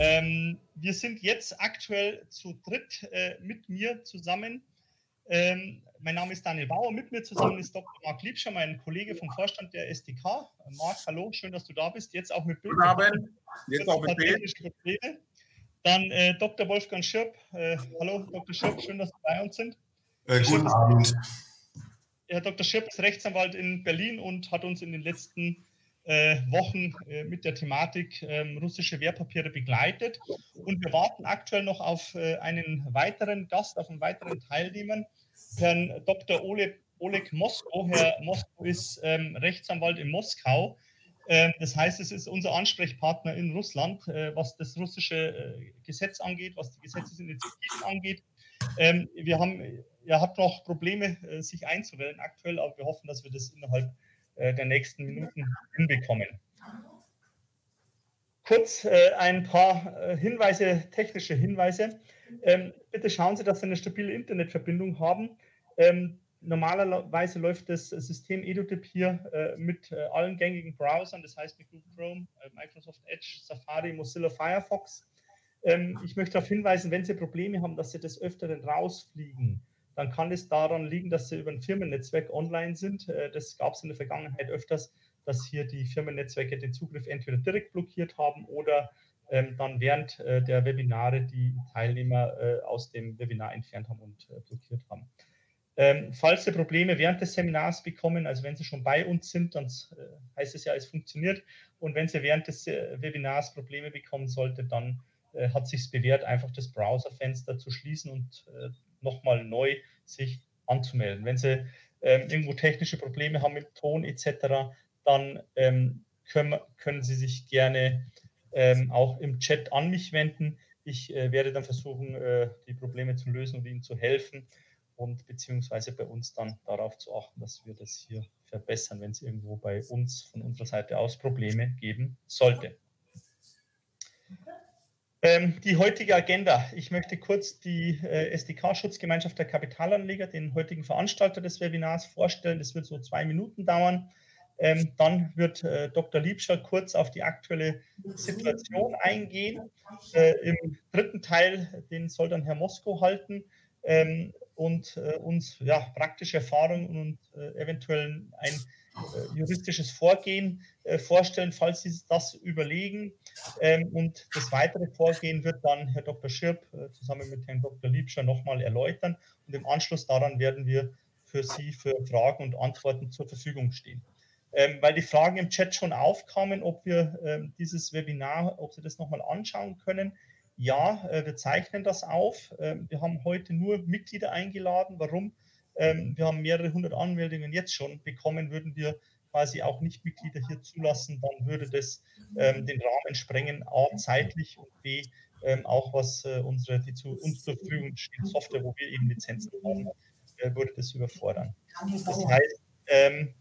Ähm, wir sind jetzt aktuell zu dritt äh, mit mir zusammen. Ähm, mein Name ist Daniel Bauer. Mit mir zusammen ist Dr. Marc Liebscher, mein Kollege vom Vorstand der SDK. Marc, hallo, schön, dass du da bist. Jetzt auch mit Bild. Guten Abend. Jetzt auch mit Bild. Dann äh, Dr. Wolfgang Schirp. Äh, hallo, Dr. Schirp, schön, dass Sie bei uns sind. Äh, guten Abend. Herr Dr. Schirp ist Rechtsanwalt in Berlin und hat uns in den letzten äh, Wochen äh, mit der Thematik ähm, russische Wertpapiere begleitet. Und wir warten aktuell noch auf äh, einen weiteren Gast, auf einen weiteren Teilnehmer, Herrn Dr. Ole, Oleg Moskow. Herr Moskow ist ähm, Rechtsanwalt in Moskau. Ähm, das heißt, es ist unser Ansprechpartner in Russland, äh, was das russische äh, Gesetz angeht, was die Gesetzesinitiativen angeht. Wir haben, er hat noch Probleme, äh, sich einzuwählen aktuell, aber wir hoffen, dass wir das innerhalb äh, der nächsten Minuten hinbekommen. Kurz äh, ein paar äh, Hinweise, technische Hinweise. Ähm, bitte schauen Sie, dass Sie eine stabile Internetverbindung haben. Ähm, normalerweise läuft das System EduTip hier äh, mit äh, allen gängigen Browsern, das heißt mit Google Chrome, äh, Microsoft Edge, Safari, Mozilla Firefox. Ähm, ich möchte darauf hinweisen, wenn Sie Probleme haben, dass Sie des Öfteren rausfliegen, dann kann es daran liegen, dass sie über ein Firmennetzwerk online sind. Äh, das gab es in der Vergangenheit öfters, dass hier die Firmennetzwerke den Zugriff entweder direkt blockiert haben oder ähm, dann während äh, der Webinare die Teilnehmer äh, aus dem Webinar entfernt haben und äh, blockiert haben. Ähm, falls Sie Probleme während des Seminars bekommen, also wenn Sie schon bei uns sind, dann äh, heißt es ja, es funktioniert. Und wenn Sie während des äh, Webinars Probleme bekommen sollten, dann hat es sich bewährt, einfach das Browserfenster zu schließen und nochmal neu sich anzumelden. Wenn Sie ähm, irgendwo technische Probleme haben mit Ton etc., dann ähm, können, können, Sie sich gerne ähm, auch im Chat an mich wenden. Ich äh, werde dann versuchen, äh, die Probleme zu lösen und Ihnen zu helfen und beziehungsweise bei uns dann darauf zu achten, dass wir das hier verbessern, wenn es irgendwo bei uns von unserer Seite aus Probleme geben sollte. Ähm, die heutige Agenda. Ich möchte kurz die äh, SDK-Schutzgemeinschaft der Kapitalanleger, den heutigen Veranstalter des Webinars, vorstellen. Das wird so zwei Minuten dauern. Ähm, dann wird äh, Dr. Liebscher kurz auf die aktuelle Situation eingehen. Äh, Im dritten Teil, den soll dann Herr Mosko halten ähm, und äh, uns ja, praktische Erfahrungen und äh, eventuell ein äh, juristisches Vorgehen vorstellen, falls Sie das überlegen. Ähm, und das weitere Vorgehen wird dann Herr Dr. Schirp äh, zusammen mit Herrn Dr. Liebscher nochmal erläutern. Und im Anschluss daran werden wir für Sie für Fragen und Antworten zur Verfügung stehen. Ähm, weil die Fragen im Chat schon aufkamen, ob wir ähm, dieses Webinar, ob Sie das nochmal anschauen können. Ja, wir zeichnen das auf. wir haben heute nur Mitglieder eingeladen. Warum? Wir haben mehrere hundert Anmeldungen jetzt schon bekommen. Würden wir quasi auch Nichtmitglieder hier zulassen, dann würde das ähm, den Rahmen sprengen, A, zeitlich und B, ähm, auch was äh, unsere, die zu uns zur Verfügung stehende Software, wo wir eben Lizenzen haben, äh, würde das überfordern. Das heißt, ähm,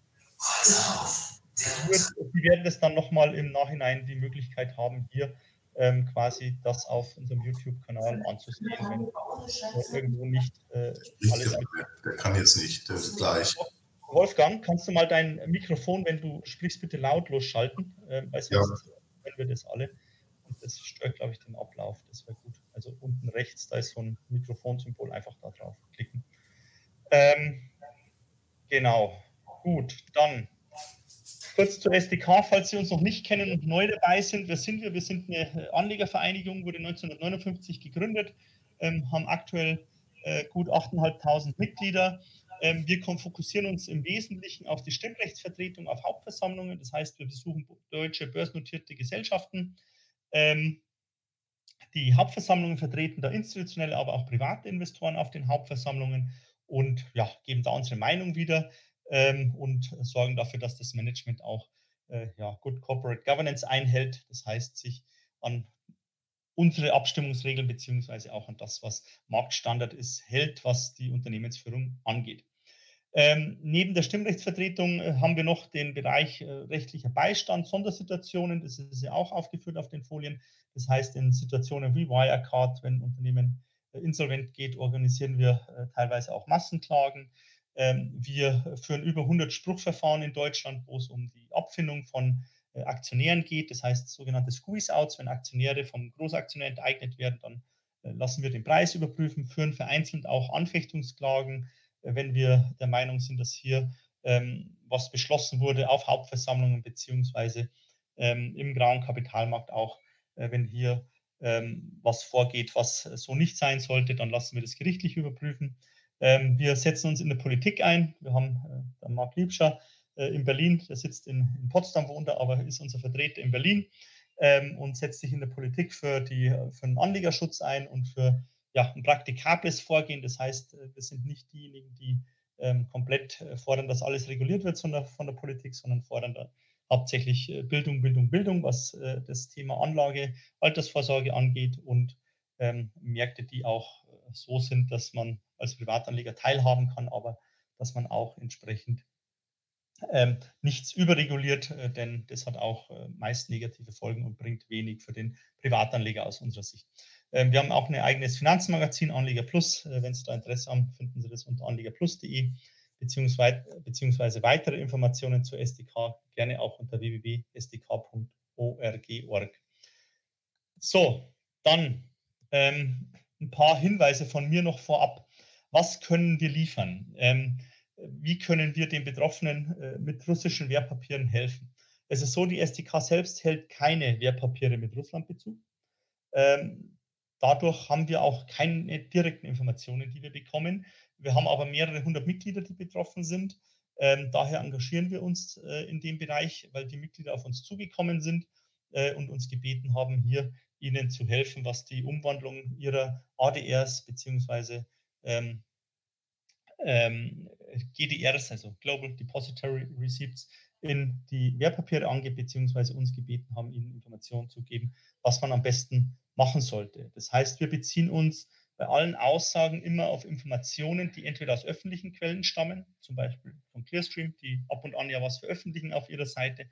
wir werden das dann nochmal im Nachhinein die Möglichkeit haben, hier ähm, quasi das auf unserem YouTube-Kanal anzusehen, wenn irgendwo nicht äh, alles. Der, der, kann jetzt nicht, der ist gleich. Wolfgang, kannst du mal dein Mikrofon, wenn du sprichst, bitte lautlos schalten, äh, weil sonst ja. hören wir das alle. Und das stört, glaube ich, den Ablauf. Das wäre gut. Also unten rechts, da ist so ein Mikrofonsymbol, einfach da drauf klicken. Ähm, genau. Gut, dann Kurz zur SDK, falls Sie uns noch nicht kennen und neu dabei sind. Wer sind wir? Wir sind eine Anlegervereinigung, wurde 1959 gegründet, ähm, haben aktuell äh, gut 8.500 Mitglieder. Ähm, wir fokussieren uns im Wesentlichen auf die Stimmrechtsvertretung auf Hauptversammlungen. Das heißt, wir besuchen deutsche börsennotierte Gesellschaften. Ähm, die Hauptversammlungen vertreten da institutionelle, aber auch private Investoren auf den Hauptversammlungen und ja, geben da unsere Meinung wieder ähm, und sorgen dafür, dass das Management auch äh, ja, Good Corporate Governance einhält. Das heißt, sich an unsere Abstimmungsregeln beziehungsweise auch an das, was Marktstandard ist, hält, was die Unternehmensführung angeht. Ähm, neben der Stimmrechtsvertretung äh, haben wir noch den Bereich äh, rechtlicher Beistand, Sondersituationen, das ist ja auch aufgeführt auf den Folien. Das heißt, in Situationen wie Wirecard, wenn ein Unternehmen äh, insolvent geht, organisieren wir äh, teilweise auch Massenklagen. Ähm, wir führen über 100 Spruchverfahren in Deutschland, wo es um die Abfindung von äh, Aktionären geht, das heißt sogenannte Squeeze-Outs, wenn Aktionäre vom Großaktionär enteignet werden, dann lassen wir den Preis überprüfen, führen vereinzelt auch Anfechtungsklagen, wenn wir der Meinung sind, dass hier ähm, was beschlossen wurde auf Hauptversammlungen beziehungsweise ähm, im grauen Kapitalmarkt auch, äh, wenn hier ähm, was vorgeht, was so nicht sein sollte, dann lassen wir das gerichtlich überprüfen. Ähm, wir setzen uns in der Politik ein. Wir haben äh, Marc Liebscher äh, in Berlin, der sitzt in, in Potsdam, wohnt er, aber ist unser Vertreter in Berlin ähm, und setzt sich in der Politik für, die, für den Anlegerschutz ein und für ja, ein praktikables Vorgehen. Das heißt, äh, wir sind nicht diejenigen, die ähm, komplett äh, fordern, dass alles reguliert wird von der, von der Politik, sondern fordern da hauptsächlich äh, Bildung, Bildung, Bildung, was äh, das Thema Anlage, Altersvorsorge angeht und ähm, Märkte, die auch so sind, dass man als Privatanleger teilhaben kann, aber dass man auch entsprechend ähm, nichts überreguliert, äh, denn das hat auch äh, meist negative Folgen und bringt wenig für den Privatanleger aus unserer Sicht. Ähm, wir haben auch ein eigenes Finanzmagazin, Anleger Plus. Äh, wenn Sie da Interesse haben, finden Sie das unter anlegerplus.de beziehungsweise, beziehungsweise weitere Informationen zur SDK gerne auch unter www.sdk.org. So, dann ähm, ein paar Hinweise von mir noch vorab. Was können wir liefern? Ähm, wie können wir den Betroffenen äh, mit russischen Wertpapieren helfen? Es ist so, die SDK selbst hält keine Wertpapiere mit Russlandbezug. Ähm, dadurch haben wir auch keine direkten Informationen, die wir bekommen. Wir haben aber mehrere hundert Mitglieder, die betroffen sind. Ähm, daher engagieren wir uns äh, in dem Bereich, weil die Mitglieder auf uns zugekommen sind äh, und uns gebeten haben, hier ihnen zu helfen, was die Umwandlung ihrer ADRs bzw. Ähm, ähm, GDRs, also Global Depository Receipts, in die Wertpapiere angeht, beziehungsweise uns gebeten haben, ihnen Informationen zu geben, was man am besten machen sollte. Das heißt, wir beziehen uns bei allen Aussagen immer auf Informationen, die entweder aus öffentlichen Quellen stammen, zum Beispiel von Clearstream, die ab und an ja was veröffentlichen auf ihrer Seite,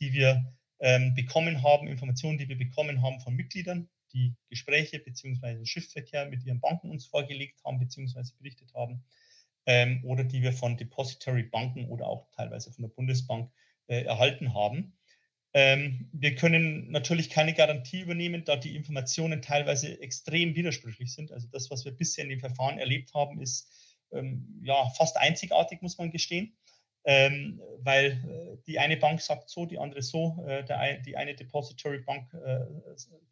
die wir ähm, bekommen haben, Informationen, die wir bekommen haben von Mitgliedern, die Gespräche bzw. Schiffsverkehr mit ihren Banken uns vorgelegt haben bzw. berichtet haben, ähm, oder die wir von Depository Banken oder auch teilweise von der Bundesbank äh, erhalten haben. Ähm, wir können natürlich keine Garantie übernehmen, da die Informationen teilweise extrem widersprüchlich sind. Also das, was wir bisher in dem Verfahren erlebt haben, ist ähm, ja fast einzigartig, muss man gestehen. Ähm, weil äh, die eine Bank sagt so, die andere so, äh, der, die eine Depository Bank äh,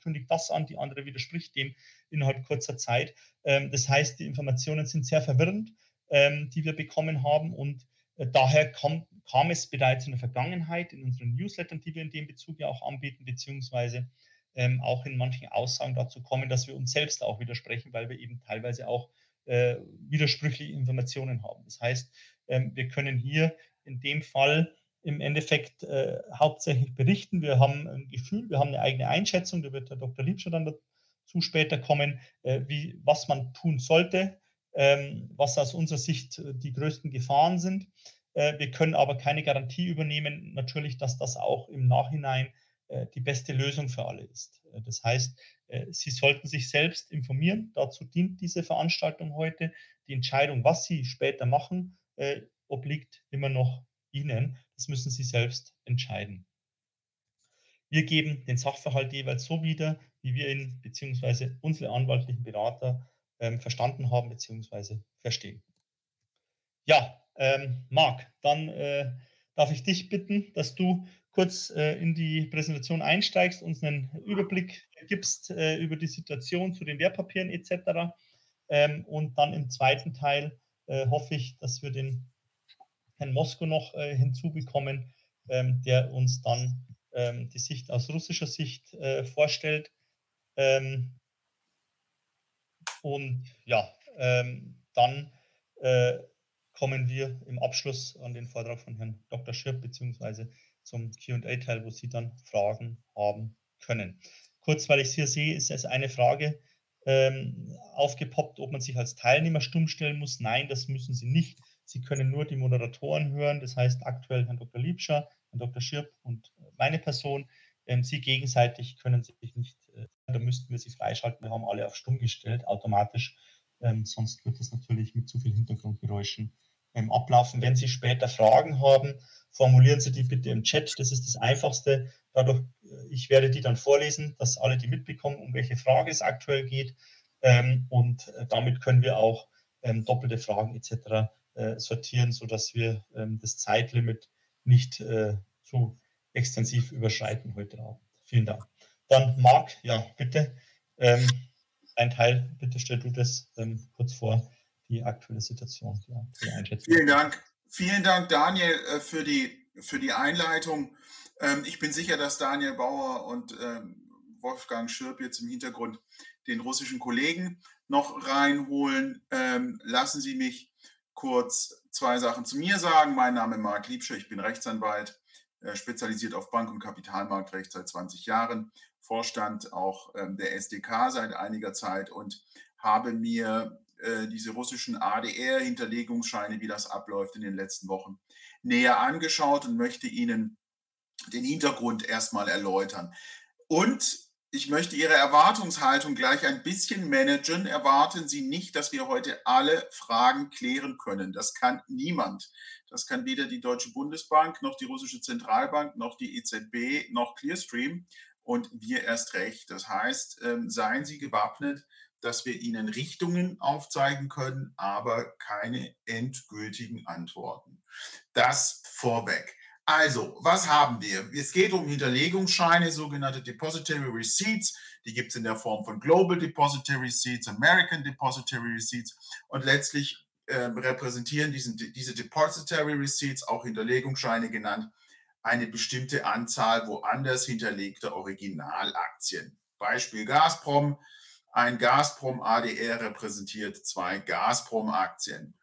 kündigt das an, die andere widerspricht dem innerhalb kurzer Zeit. Ähm, das heißt, die Informationen sind sehr verwirrend, ähm, die wir bekommen haben und äh, daher kommt kam es bereits in der Vergangenheit in unseren Newslettern, die wir in dem Bezug ja auch anbieten, beziehungsweise ähm, auch in manchen Aussagen dazu kommen, dass wir uns selbst auch widersprechen, weil wir eben teilweise auch äh, widersprüchliche Informationen haben. Das heißt, ähm, wir können hier in dem Fall im Endeffekt äh, hauptsächlich berichten. Wir haben ein Gefühl, wir haben eine eigene Einschätzung, da wird der Dr. Liebscher dann dazu später kommen, äh, wie, was man tun sollte, was aus unserer Sicht äh, die größten Gefahren sind. Äh, wir können aber keine Garantie übernehmen, natürlich, dass das auch im Nachhinein äh, die beste Lösung für alle ist. Das heißt, Sie sollten sich selbst informieren. Dazu dient diese Veranstaltung heute. Die Entscheidung, was Sie später machen, obliegt immer noch Ihnen. Das müssen Sie selbst entscheiden. Wir geben den Sachverhalt jeweils so wieder, wie wir ihn bzw. unsere anwaltlichen Berater ähm, verstanden haben bzw. verstehen. Ja, ähm, Marc, dann äh, darf ich dich bitten, dass du kurz äh, in die Präsentation einsteigst, uns einen Überblick gibst äh, über die Situation zu den Wertpapieren etc. Ähm, und dann im zweiten Teil äh, hoffe ich, dass wir den Herrn Mosko noch äh, hinzubekommen, ähm, der uns dann ähm, die Sicht aus russischer Sicht äh, vorstellt. Ähm, und ja, ähm, dann äh, kommen wir im Abschluss an den Vortrag von Herrn Dr. Schirp beziehungsweise zum QA-Teil, wo Sie dann Fragen haben können. Kurz, weil ich es hier sehe, ist es eine Frage ähm, aufgepoppt, ob man sich als Teilnehmer stumm stellen muss. Nein, das müssen Sie nicht. Sie können nur die Moderatoren hören, das heißt aktuell Herrn Dr. Liebscher, Herrn Dr. Schirp und meine Person. Ähm, Sie gegenseitig können sich nicht, äh, da müssten wir sie freischalten. Wir haben alle auf stumm gestellt, automatisch. Ähm, sonst wird es natürlich mit zu viel Hintergrundgeräuschen ähm, ablaufen. Wenn Sie später Fragen haben, formulieren Sie die bitte im Chat. Das ist das Einfachste. Dadurch, äh, ich werde die dann vorlesen, dass alle die mitbekommen, um welche Frage es aktuell geht. Und äh, damit können wir auch doppelte Fragen etc. Sortieren, sodass wir das Zeitlimit nicht zu extensiv überschreiten heute Abend. Vielen Dank. Dann Marc, ja, bitte. Ähm, ein Teil, bitte stell du das ähm, kurz vor, die aktuelle Situation, ja, die Einschätzung. Vielen Dank. Vielen Dank, Daniel, äh, für die, für die Einleitung. Ähm, ich bin sicher, dass Daniel Bauer und ähm, Wolfgang Schirp jetzt im Hintergrund den russischen Kollegen noch reinholen. Ähm, lassen Sie mich kurz zwei Sachen zu mir sagen. Mein Name ist Marc Liebscher, ich bin Rechtsanwalt, spezialisiert auf Bank- und Kapitalmarktrecht seit 20 Jahren, Vorstand auch ähm, der SDK seit einiger Zeit und habe mir äh, diese russischen ADR-Hinterlegungsscheine, wie das abläuft in den letzten Wochen, näher angeschaut und möchte Ihnen den Hintergrund erstmal erläutern. Und ich möchte Ihre Erwartungshaltung gleich ein bisschen managen. Erwarten Sie nicht, dass wir heute alle Fragen klären können. Das kann niemand. Das kann weder die Deutsche Bundesbank, noch die russische Zentralbank, noch die EZB, noch Clearstream und wir erst recht. Das heißt, ähm, seien Sie gewappnet, dass wir Ihnen Richtungen aufzeigen können, aber keine endgültigen Antworten. Das vorweg. Also, was haben wir? Es geht um Hinterlegungsscheine, sogenannte Depository Receipts. Die gibt es in der Form von Global Depository Receipts, American Depository Receipts und letztlich äh, repräsentieren diesen, diese Depository Receipts, auch Hinterlegungsscheine genannt, eine bestimmte Anzahl woanders hinterlegter Originalaktien. Beispiel Gazprom. Ein Gazprom ADR repräsentiert zwei Gazprom-Aktien.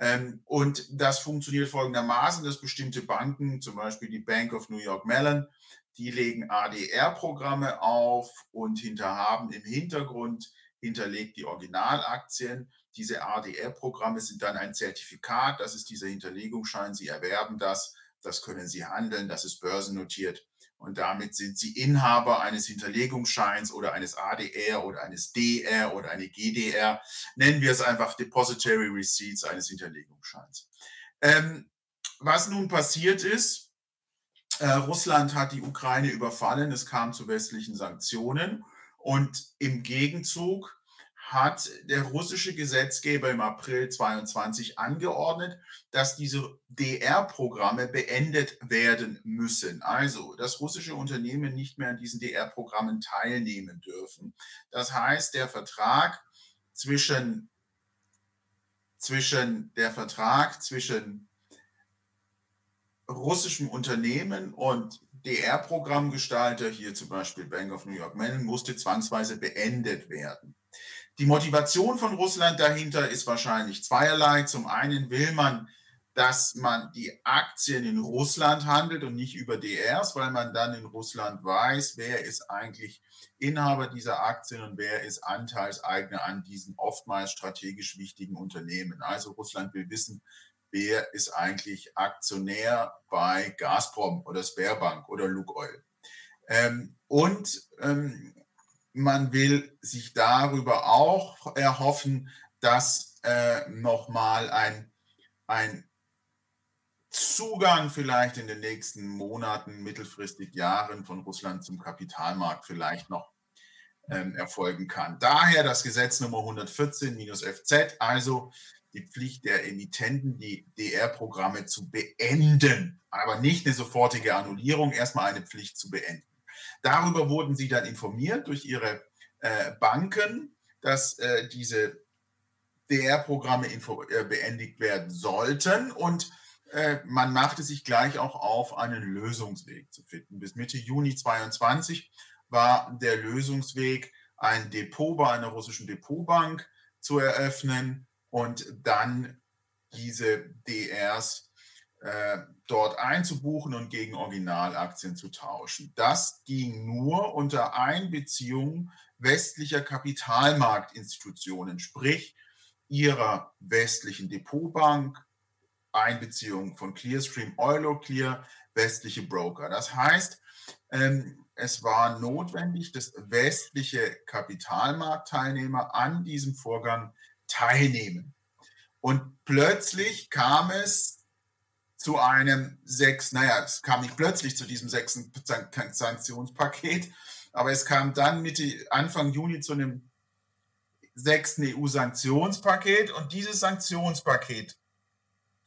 Ähm, und das funktioniert folgendermaßen, dass bestimmte Banken, zum Beispiel die Bank of New York Mellon, die legen ADR-Programme auf und hinter haben im Hintergrund hinterlegt die Originalaktien. Diese ADR-Programme sind dann ein Zertifikat, das ist dieser Hinterlegungsschein, Sie erwerben das, das können Sie handeln, das ist börsennotiert und damit sind Sie Inhaber eines Hinterlegungsscheins oder eines ADR oder eines DR oder eine GDR. Nennen wir es einfach Depository Receipts eines Hinterlegungsscheins. Ähm, was nun passiert ist, äh, Russland hat die Ukraine überfallen, es kam zu westlichen Sanktionen und im Gegenzug hat der russische Gesetzgeber im April 22 angeordnet, dass diese DR-Programme beendet werden müssen. Also, dass russische Unternehmen nicht mehr an diesen DR-Programmen teilnehmen dürfen. Das heißt, der Vertrag zwischen, zwischen der Vertrag zwischen russischem Unternehmen und DR-Programmgestalter, hier zum Beispiel Bank of New York Mellon, musste zwangsweise beendet werden. Die Motivation von Russland dahinter ist wahrscheinlich zweierlei. Zum einen will man, dass man die Aktien in Russland handelt und nicht über DRs, weil man dann in Russland weiß, wer ist eigentlich Inhaber dieser Aktien und wer ist Anteilseigner an diesen oftmals strategisch wichtigen Unternehmen. Also Russland will wissen, wer ist eigentlich Aktionär bei Gazprom oder Sberbank oder Lukoil. Ähm, und ähm, man will sich darüber auch erhoffen, dass äh, nochmal ein, ein Zugang vielleicht in den nächsten Monaten, mittelfristig Jahren von Russland zum Kapitalmarkt vielleicht noch ähm, erfolgen kann. Daher das Gesetz Nummer 114-FZ, also die Pflicht der Emittenten, die DR-Programme zu beenden, aber nicht eine sofortige Annullierung, erstmal eine Pflicht zu beenden. Darüber wurden sie dann informiert durch ihre äh, Banken, dass äh, diese DR-Programme äh, beendigt werden sollten und äh, man machte sich gleich auch auf, einen Lösungsweg zu finden. Bis Mitte Juni 2022 war der Lösungsweg, ein Depot bei einer russischen Depotbank zu eröffnen und dann diese DRs äh, dort einzubuchen und gegen Originalaktien zu tauschen. Das ging nur unter Einbeziehung westlicher Kapitalmarktinstitutionen, sprich ihrer westlichen Depotbank, Einbeziehung von Clearstream, Euroclear, westliche Broker. Das heißt, ähm, es war notwendig, dass westliche Kapitalmarktteilnehmer an diesem Vorgang teilnehmen. Und plötzlich kam es zu einem sechs, naja, es kam nicht plötzlich zu diesem sechsten Sanktionspaket, aber es kam dann Mitte, Anfang Juni zu einem sechsten EU-Sanktionspaket und dieses Sanktionspaket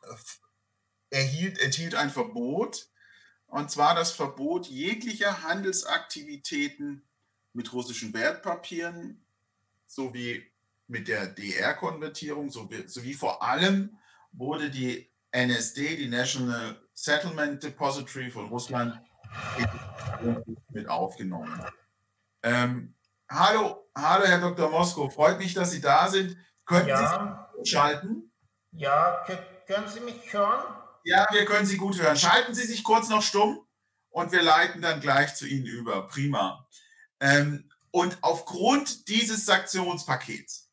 äh, erhielt, enthielt ein Verbot, und zwar das Verbot jeglicher Handelsaktivitäten mit russischen Wertpapieren sowie mit der DR-Konvertierung sowie, sowie vor allem wurde die NSD, die National Settlement Depository von Russland, mit aufgenommen. Ähm, hallo, hallo, Herr Dr. Moskow, freut mich, dass Sie da sind. Könnten ja. Sie sich schalten? Ja, können Sie mich hören? Ja, wir können Sie gut hören. Schalten Sie sich kurz noch stumm und wir leiten dann gleich zu Ihnen über. Prima. Ähm, und aufgrund dieses Sanktionspakets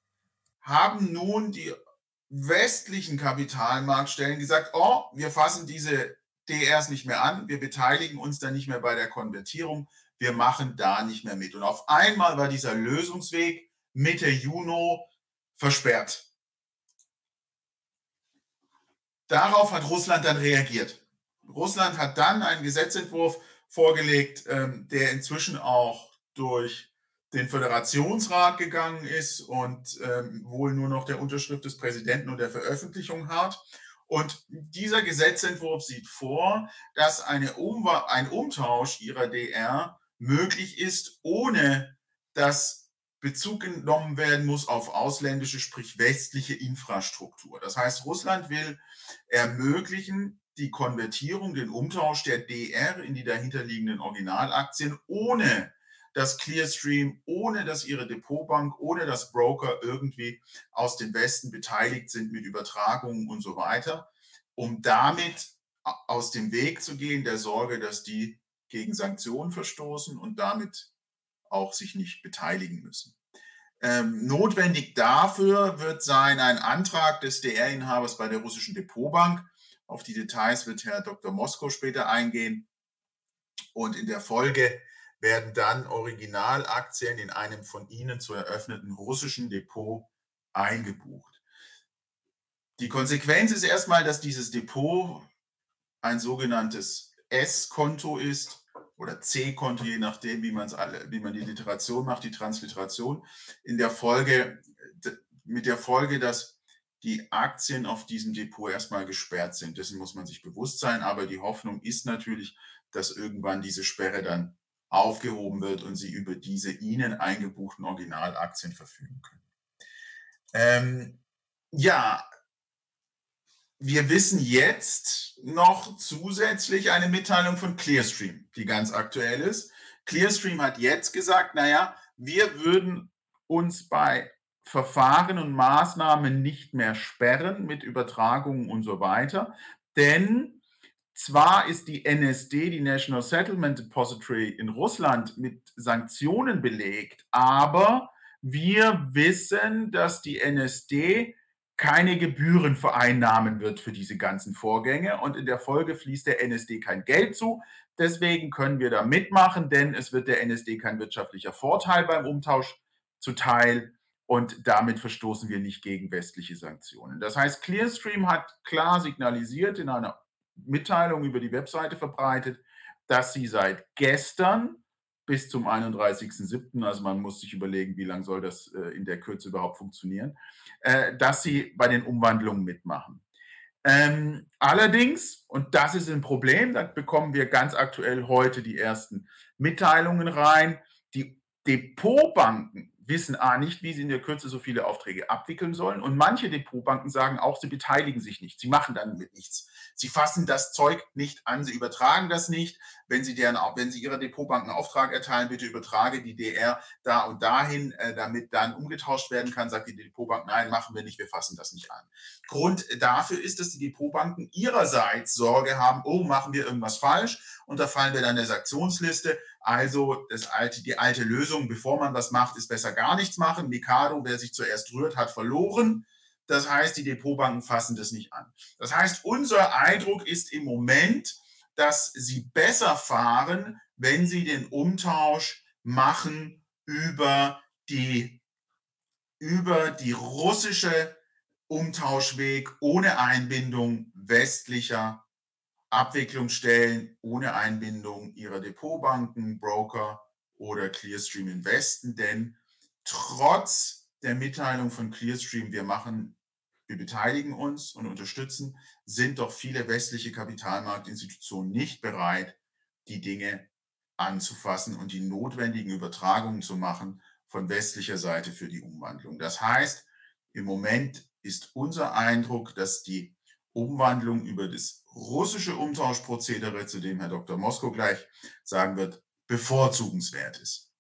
haben nun die westlichen Kapitalmarktstellen gesagt, oh, wir fassen diese DRs nicht mehr an, wir beteiligen uns da nicht mehr bei der Konvertierung, wir machen da nicht mehr mit. Und auf einmal war dieser Lösungsweg Mitte Juni versperrt. Darauf hat Russland dann reagiert. Russland hat dann einen Gesetzentwurf vorgelegt, ähm, der inzwischen auch durch den Föderationsrat gegangen ist und ähm, wohl nur noch der Unterschrift des Präsidenten und der Veröffentlichung hat. Und dieser Gesetzentwurf sieht vor, dass eine um ein Umtausch ihrer DR möglich ist, ohne dass Bezug genommen werden muss auf ausländische, sprich westliche Infrastruktur. Das heißt, Russland will ermöglichen die Konvertierung, den Umtausch der DR in die dahinterliegenden Originalaktien, ohne dass Clearstream, ohne dass ihre Depotbank, ohne dass Broker irgendwie aus dem Westen beteiligt sind mit Übertragungen und so weiter, um damit aus dem Weg zu gehen, der Sorge, dass die gegen Sanktionen verstoßen und damit auch sich nicht beteiligen müssen. Ähm, notwendig dafür wird sein ein Antrag des DR-Inhabers bei der russischen Depotbank. Auf die Details wird Herr Dr. Moskow später eingehen. Und in der Folge werden dann Originalaktien in einem von Ihnen zu eröffneten russischen Depot eingebucht. Die Konsequenz ist erstmal, dass dieses Depot ein sogenanntes S-Konto ist oder C-Konto, je nachdem, wie, alle, wie man die Literation macht, die Transliteration. In der Folge, mit der Folge, dass die Aktien auf diesem Depot erstmal gesperrt sind. Dessen muss man sich bewusst sein. Aber die Hoffnung ist natürlich, dass irgendwann diese Sperre dann aufgehoben wird und Sie über diese Ihnen eingebuchten Originalaktien verfügen können. Ähm, ja, wir wissen jetzt noch zusätzlich eine Mitteilung von Clearstream, die ganz aktuell ist. Clearstream hat jetzt gesagt, naja, wir würden uns bei Verfahren und Maßnahmen nicht mehr sperren mit Übertragungen und so weiter, denn zwar ist die NSD, die National Settlement Depository in Russland, mit Sanktionen belegt, aber wir wissen, dass die NSD keine Gebühren vereinnahmen wird für diese ganzen Vorgänge und in der Folge fließt der NSD kein Geld zu. Deswegen können wir da mitmachen, denn es wird der NSD kein wirtschaftlicher Vorteil beim Umtausch zuteil und damit verstoßen wir nicht gegen westliche Sanktionen. Das heißt, Clearstream hat klar signalisiert in einer Mitteilung über die Webseite verbreitet, dass sie seit gestern bis zum 31.07., also man muss sich überlegen, wie lange soll das äh, in der Kürze überhaupt funktionieren, äh, dass sie bei den Umwandlungen mitmachen. Ähm, allerdings, und das ist ein Problem, da bekommen wir ganz aktuell heute die ersten Mitteilungen rein, die Depotbanken wissen A nicht, wie sie in der Kürze so viele Aufträge abwickeln sollen. Und manche Depotbanken sagen auch, sie beteiligen sich nicht. Sie machen dann mit nichts. Sie fassen das Zeug nicht an, sie übertragen das nicht. Wenn Sie, deren, wenn sie Ihrer Depotbank einen Auftrag erteilen, bitte übertrage die DR da und dahin, äh, damit dann umgetauscht werden kann, sagt die Depotbank, nein, machen wir nicht, wir fassen das nicht an. Grund dafür ist, dass die Depotbanken ihrerseits Sorge haben, oh, machen wir irgendwas falsch und da fallen wir dann der Sanktionsliste. Also das alte, die alte Lösung, bevor man was macht, ist besser gar nichts machen. Mikado, wer sich zuerst rührt, hat verloren. Das heißt, die Depotbanken fassen das nicht an. Das heißt, unser Eindruck ist im Moment, dass sie besser fahren, wenn sie den Umtausch machen über die, über die russische Umtauschweg ohne Einbindung westlicher Abwicklungsstellen, ohne Einbindung ihrer Depotbanken, Broker oder Clearstream Investen, denn trotz der Mitteilung von Clearstream, wir machen, wir beteiligen uns und unterstützen, sind doch viele westliche Kapitalmarktinstitutionen nicht bereit, die Dinge anzufassen und die notwendigen Übertragungen zu machen von westlicher Seite für die Umwandlung. Das heißt, im Moment ist unser Eindruck, dass die Umwandlung über das russische Umtauschprozedere, zu dem Herr Dr. Mosko gleich sagen wird, bevorzugenswert ist.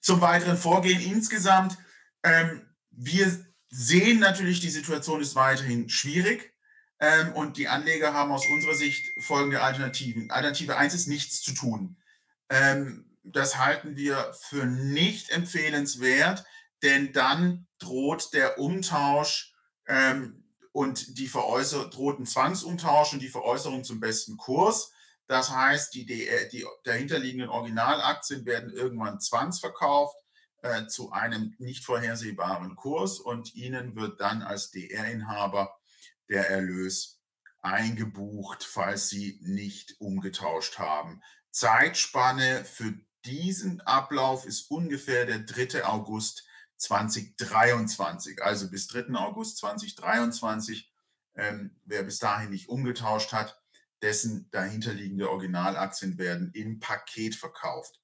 Zum weiteren Vorgehen insgesamt. Ähm, wir sehen natürlich, die Situation ist weiterhin schwierig. Ähm, und die Anleger haben aus unserer Sicht folgende Alternativen. Alternative 1 ist nichts zu tun. Ähm, das halten wir für nicht empfehlenswert, denn dann droht der Umtausch ähm, und die Veräußerung, droht ein Zwangsumtausch und die Veräußerung zum besten Kurs. Das heißt, die, die dahinterliegenden Originalaktien werden irgendwann zwangsverkauft äh, zu einem nicht vorhersehbaren Kurs und Ihnen wird dann als DR-Inhaber der Erlös eingebucht, falls Sie nicht umgetauscht haben. Zeitspanne für diesen Ablauf ist ungefähr der 3. August 2023, also bis 3. August 2023. Ähm, wer bis dahin nicht umgetauscht hat, dessen dahinterliegende Originalaktien werden im Paket verkauft.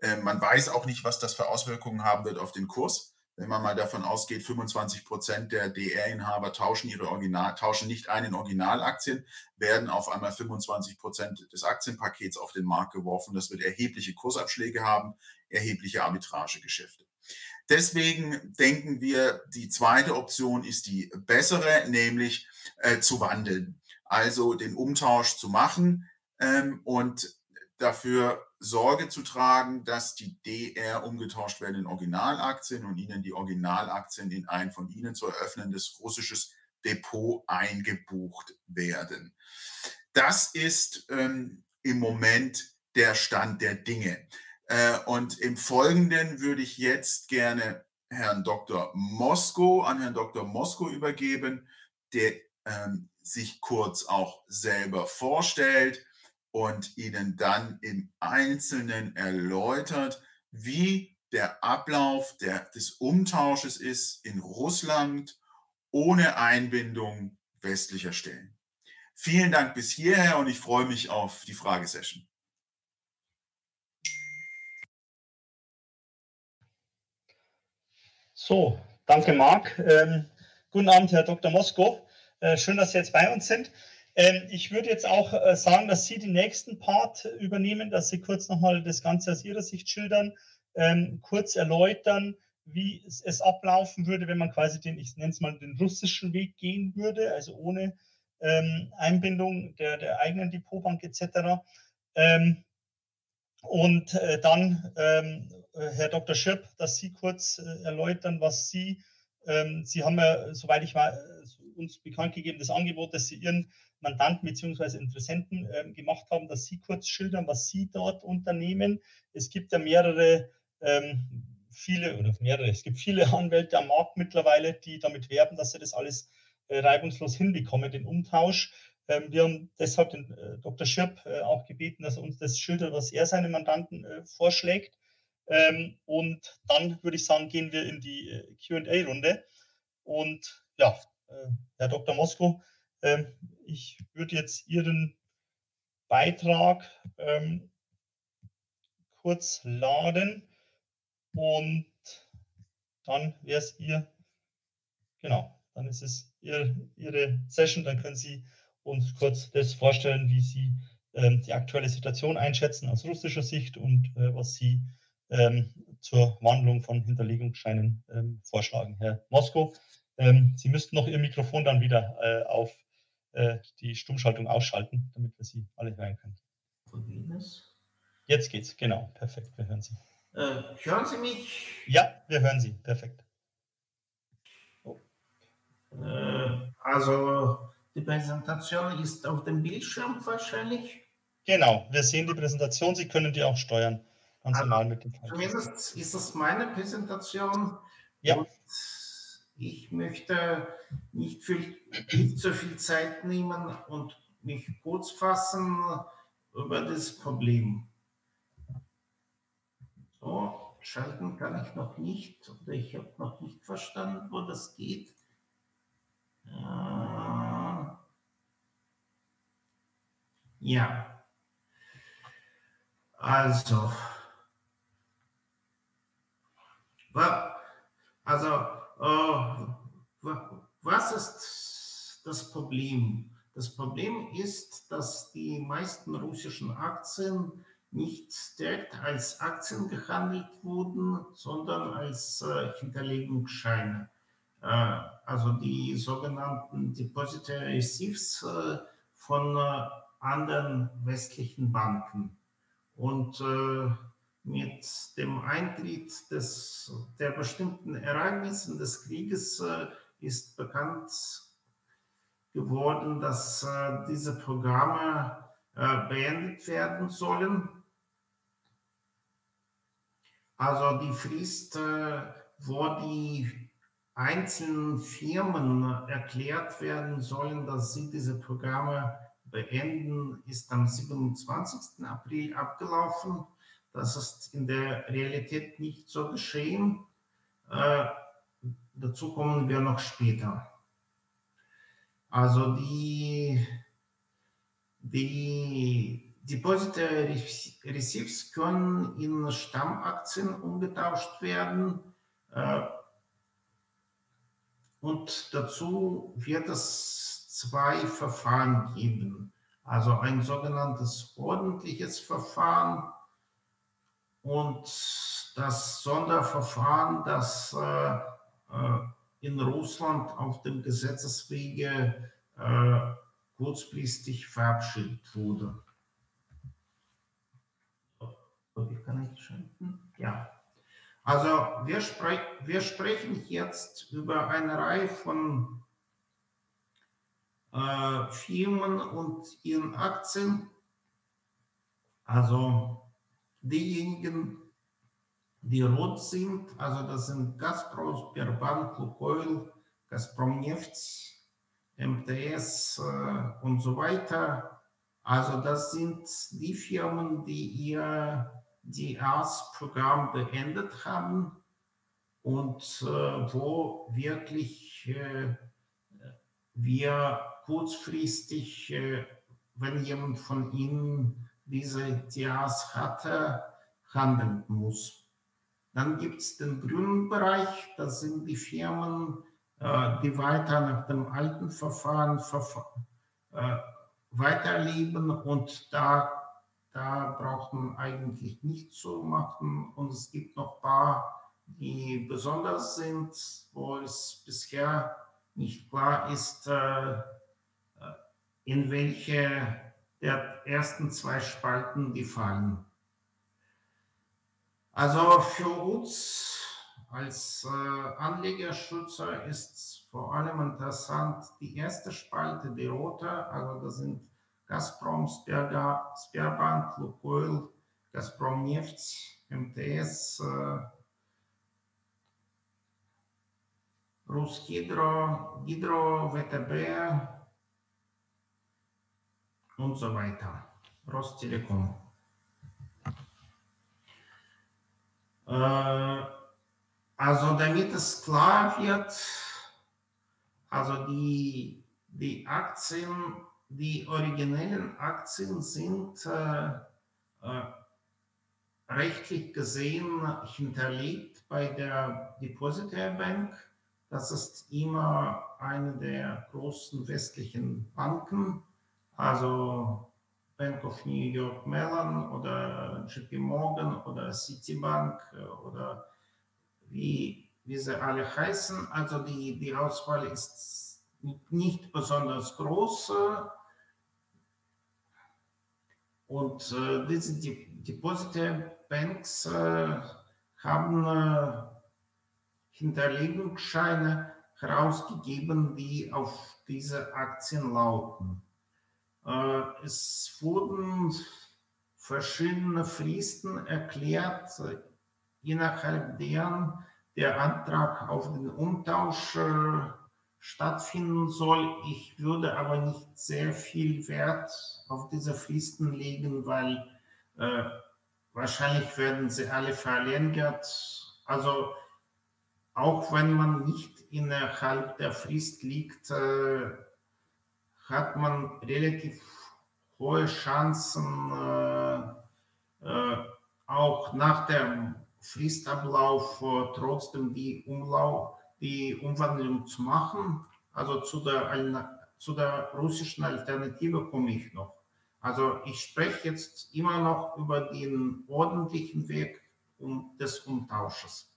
Äh, man weiß auch nicht, was das für Auswirkungen haben wird auf den Kurs. Wenn man mal davon ausgeht, 25 Prozent der DR-Inhaber tauschen ihre Original, tauschen nicht ein in Originalaktien, werden auf einmal 25 Prozent des Aktienpakets auf den Markt geworfen. Das wird erhebliche Kursabschläge haben, erhebliche Arbitragegeschäfte. Deswegen denken wir, die zweite Option ist die bessere, nämlich äh, zu wandeln. Also den Umtausch zu machen ähm, und dafür Sorge zu tragen, dass die DR umgetauscht werden in Originalaktien und ihnen die Originalaktien in ein von ihnen zu eröffnendes russisches Depot eingebucht werden. Das ist ähm, im Moment der Stand der Dinge. Äh, und im Folgenden würde ich jetzt gerne Herrn Dr. Mosko an Herrn Dr. Mosko übergeben, der ähm, sich kurz auch selber vorstellt und Ihnen dann im Einzelnen erläutert, wie der Ablauf der, des Umtausches ist in Russland ohne Einbindung westlicher Stellen. Vielen Dank bis hierher und ich freue mich auf die Fragesession. So, danke Marc. Ähm, guten Abend, Herr Dr. Mosko. Äh, schön, dass Sie jetzt bei uns sind. Ähm, ich würde jetzt auch äh, sagen, dass Sie den nächsten Part übernehmen, dass Sie kurz nochmal das Ganze aus Ihrer Sicht schildern, ähm, kurz erläutern, wie es, es, ablaufen würde, wenn man quasi den, ich nenne es mal, den russischen Weg gehen würde, also ohne ähm, Einbindung der, der eigenen Depotbank etc. Ähm, und äh, dann, ähm, äh, Herr Dr. Schirp, dass Sie kurz äh, erläutern, was Sie, ähm, Sie haben ja, soweit ich war, uns bekannt gegeben, das Angebot, dass Sie Ihren Mandanten bzw. Interessenten äh, gemacht haben, dass Sie kurz schildern, was Sie dort unternehmen. Es gibt ja mehrere, ähm, viele oder mehrere, es gibt viele Anwälte am Markt mittlerweile, die damit werben, dass sie das alles äh, reibungslos hinbekommen, den Umtausch. Ähm, wir haben deshalb den äh, Dr. Schirp äh, auch gebeten, dass er uns das schildert, was er seinen Mandanten äh, vorschlägt. Ähm, und dann würde ich sagen, gehen wir in die äh, QA-Runde. Und ja, Herr Dr. Mosko, ähm, ich würde jetzt Ihren Beitrag ähm, kurz laden und dann wäre es Ihr, genau, dann ist es ihr, Ihre Session, dann können Sie uns kurz das vorstellen, wie Sie ähm, die aktuelle Situation einschätzen aus russischer Sicht und äh, was Sie ähm, zur Wandlung von Hinterlegungsscheinen ähm, vorschlagen. Herr Mosko, ähm, Sie müssten noch Ihr Mikrofon dann wieder äh, auf äh, die Stummschaltung ausschalten, damit wir Sie alle hören können. Jetzt geht's, genau, perfekt, wir hören Sie. Äh, hören Sie mich? Ja, wir hören Sie, perfekt. Oh. Äh, also die Präsentation ist auf dem Bildschirm wahrscheinlich. Genau, wir sehen die Präsentation, Sie können die auch steuern, ganz also, normal mit dem Fall. Zumindest ist das meine Präsentation. Ja. Und Ich möchte nicht, viel, nicht so viel Zeit nehmen und mich kurz fassen über das Problem. So, schalten kann ich noch nicht oder ich habe noch nicht verstanden, wo das geht. Ja. Also, also, äh, was ist das Problem? Das Problem ist, dass die meisten russischen Aktien nicht direkt als Aktien gehandelt wurden, sondern als äh, Hinterlegungsscheine. Äh, also die sogenannten Depository Receipts äh, von äh, anderen westlichen Banken. Und äh, mit dem Eintritt des, der bestimmten Ereignisse des Krieges äh, ist bekannt geworden, dass äh, diese Programme äh, beendet werden sollen. Also die Frist, wo die einzelnen Firmen erklärt werden sollen, dass sie diese Programme beenden, ist am 27. April abgelaufen. Das ist in der Realität nicht so geschehen. Äh, dazu kommen wir noch später. Also die, die Depository Receipts können in Stammaktien umgetauscht werden. Äh, und dazu wird es zwei Verfahren geben. Also ein sogenanntes ordentliches Verfahren und das Sonderverfahren, das äh, äh, in Russland auf dem Gesetzeswege äh, kurzfristig verabschiedet wurde. Wie kann ich schalten? Ja. Also wir, spre wir sprechen jetzt über eine Reihe von äh, Firmen und ihren Aktien. Also diejenigen, die rot sind, also das sind Gazprom, Sberbank, Lukoil, Gazprom Neft, MTS äh, und so weiter. Also das sind die Firmen, die ihr DAS-Programm beendet haben und äh, wo wirklich äh, wir kurzfristig, äh, wenn jemand von Ihnen diese TAs hatte, handeln muss. Dann gibt es den grünen Bereich, das sind die Firmen, äh, die weiter nach dem alten Verfahren äh, weiterleben und da, da braucht man eigentlich nichts zu machen. Und es gibt noch ein paar, die besonders sind, wo es bisher nicht klar ist, äh, in welche der ersten zwei Spalten gefallen. Also für uns als äh, Anlegerschützer ist vor allem interessant die erste Spalte, die rote, also das sind Gazprom, Sperbank, Lukoil, Gazprom Neft, MTS, äh, Rushydro, Hydro, WTB, und so weiter. Rostelekom. Äh, also damit es klar wird, also die, die Aktien, die originellen Aktien sind äh, äh, rechtlich gesehen hinterlegt bei der Depositary Bank. Das ist immer eine der großen westlichen Banken also Bank of New York Mellon oder JP Morgan oder Citibank äh, oder wie, wie sie alle heißen. Also die, die Auswahl ist nicht besonders groß. Und äh, diese Depository Banks äh, haben äh, Hinterlegungsscheine herausgegeben, die auf diese Aktien lauten. Äh, es wurden verschiedene Fristen erklärt, innerhalb deren der Antrag auf den Umtausch äh, stattfinden soll. Ich würde aber nicht sehr viel Wert auf diese Fristen legen, weil äh, wahrscheinlich werden sie alle verlängert. Also auch wenn man nicht innerhalb der Frist liegt, äh, hat man relativ hohe Chancen, äh, äh, auch nach dem Fristablauf äh, trotzdem die, Umlau die Umwandlung zu machen. Also zu der, zu der russischen Alternative komme ich noch. Also ich spreche jetzt immer noch über den ordentlichen Weg des Umtausches.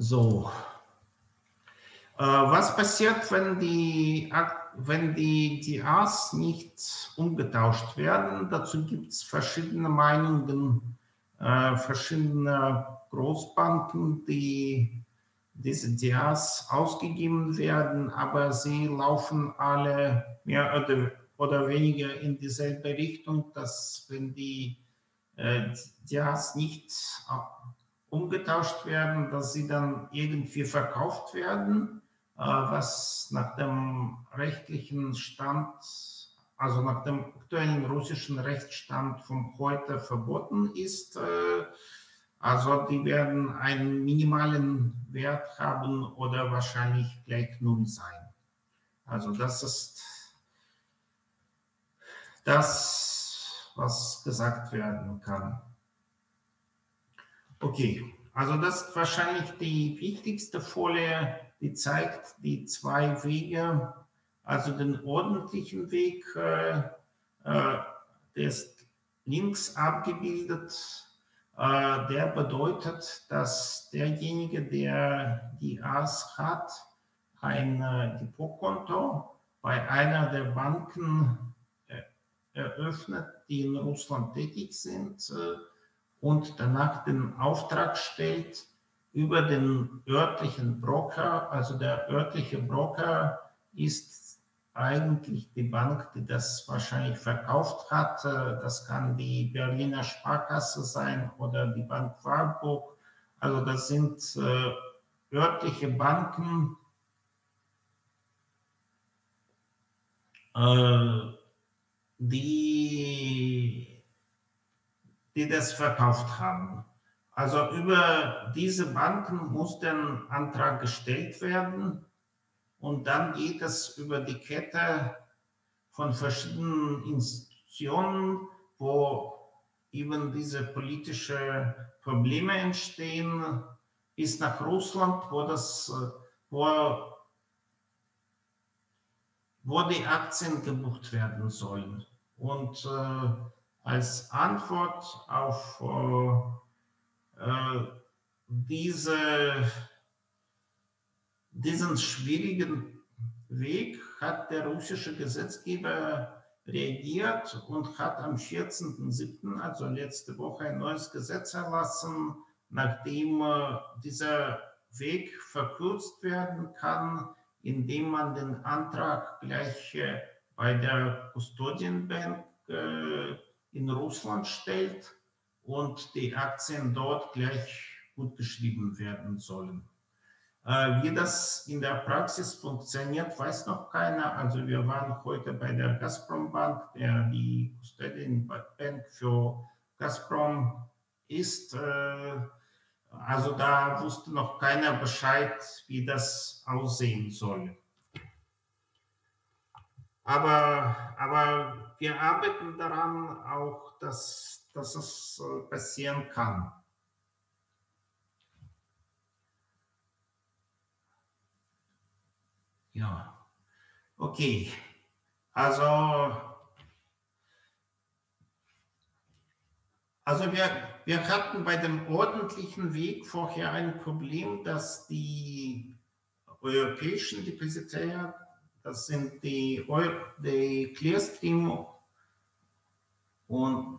So. Äh, was passiert, wenn die, wenn die DAs nicht umgetauscht werden? Dazu gibt es verschiedene Meinungen, äh, verschiedene Großbanken, die diese DAs ausgegeben werden, aber sie laufen alle mehr oder, oder weniger in dieselbe Richtung, dass wenn die äh, DAs nicht umgetauscht werden, dass sie dann irgendwie verkauft werden, äh, was nach dem rechtlichen Stand, also nach dem aktuellen russischen Rechtsstand von heute verboten ist. Äh, also die werden einen minimalen Wert haben oder wahrscheinlich gleich null sein. Also das ist das, was gesagt werden kann. Okay, also das ist wahrscheinlich die wichtigste Folie, die zeigt die zwei Wege, also den ordentlichen Weg, äh, äh, der ist links abgebildet. Äh, der bedeutet, dass derjenige, der die AS hat, ein äh, Depotkonto bei einer der Banken äh, eröffnet, die in Russland tätig sind äh, und danach den Auftrag stellt über den örtlichen Broker. Also der örtliche Broker ist eigentlich die Bank, die das wahrscheinlich verkauft hat. Das kann die Berliner Sparkasse sein oder die Bank Warburg. Also das sind äh, örtliche Banken, äh, die die das verkauft haben. Also über diese Banken muss der Antrag gestellt werden und dann geht es über die Kette von verschiedenen Institutionen, wo eben diese politischen Probleme entstehen, bis nach Russland, wo das, wo, wo die Aktien gebucht werden sollen. Und äh, als Antwort auf äh, diese, diesen schwierigen Weg hat der russische Gesetzgeber reagiert und hat am 14.07., also letzte Woche, ein neues Gesetz erlassen, nachdem äh, dieser Weg verkürzt werden kann, indem man den Antrag gleich äh, bei der Custodienbank äh, in Russland stellt und die Aktien dort gleich gut geschrieben werden sollen. Äh, wie das in der Praxis funktioniert, weiß noch keiner. Also wir waren heute bei der Gazprom Bank, der die Custodian Bank für Gazprom ist. Äh, also da wusste noch keiner Bescheid, wie das aussehen soll. Aber, aber wir arbeiten daran auch, dass, dass es äh, passieren kann. Ja, okay. Also, also wir, wir hatten bei dem ordentlichen Weg vorher ein Problem, dass die europäischen Depositäre das sind die, die Clearstream und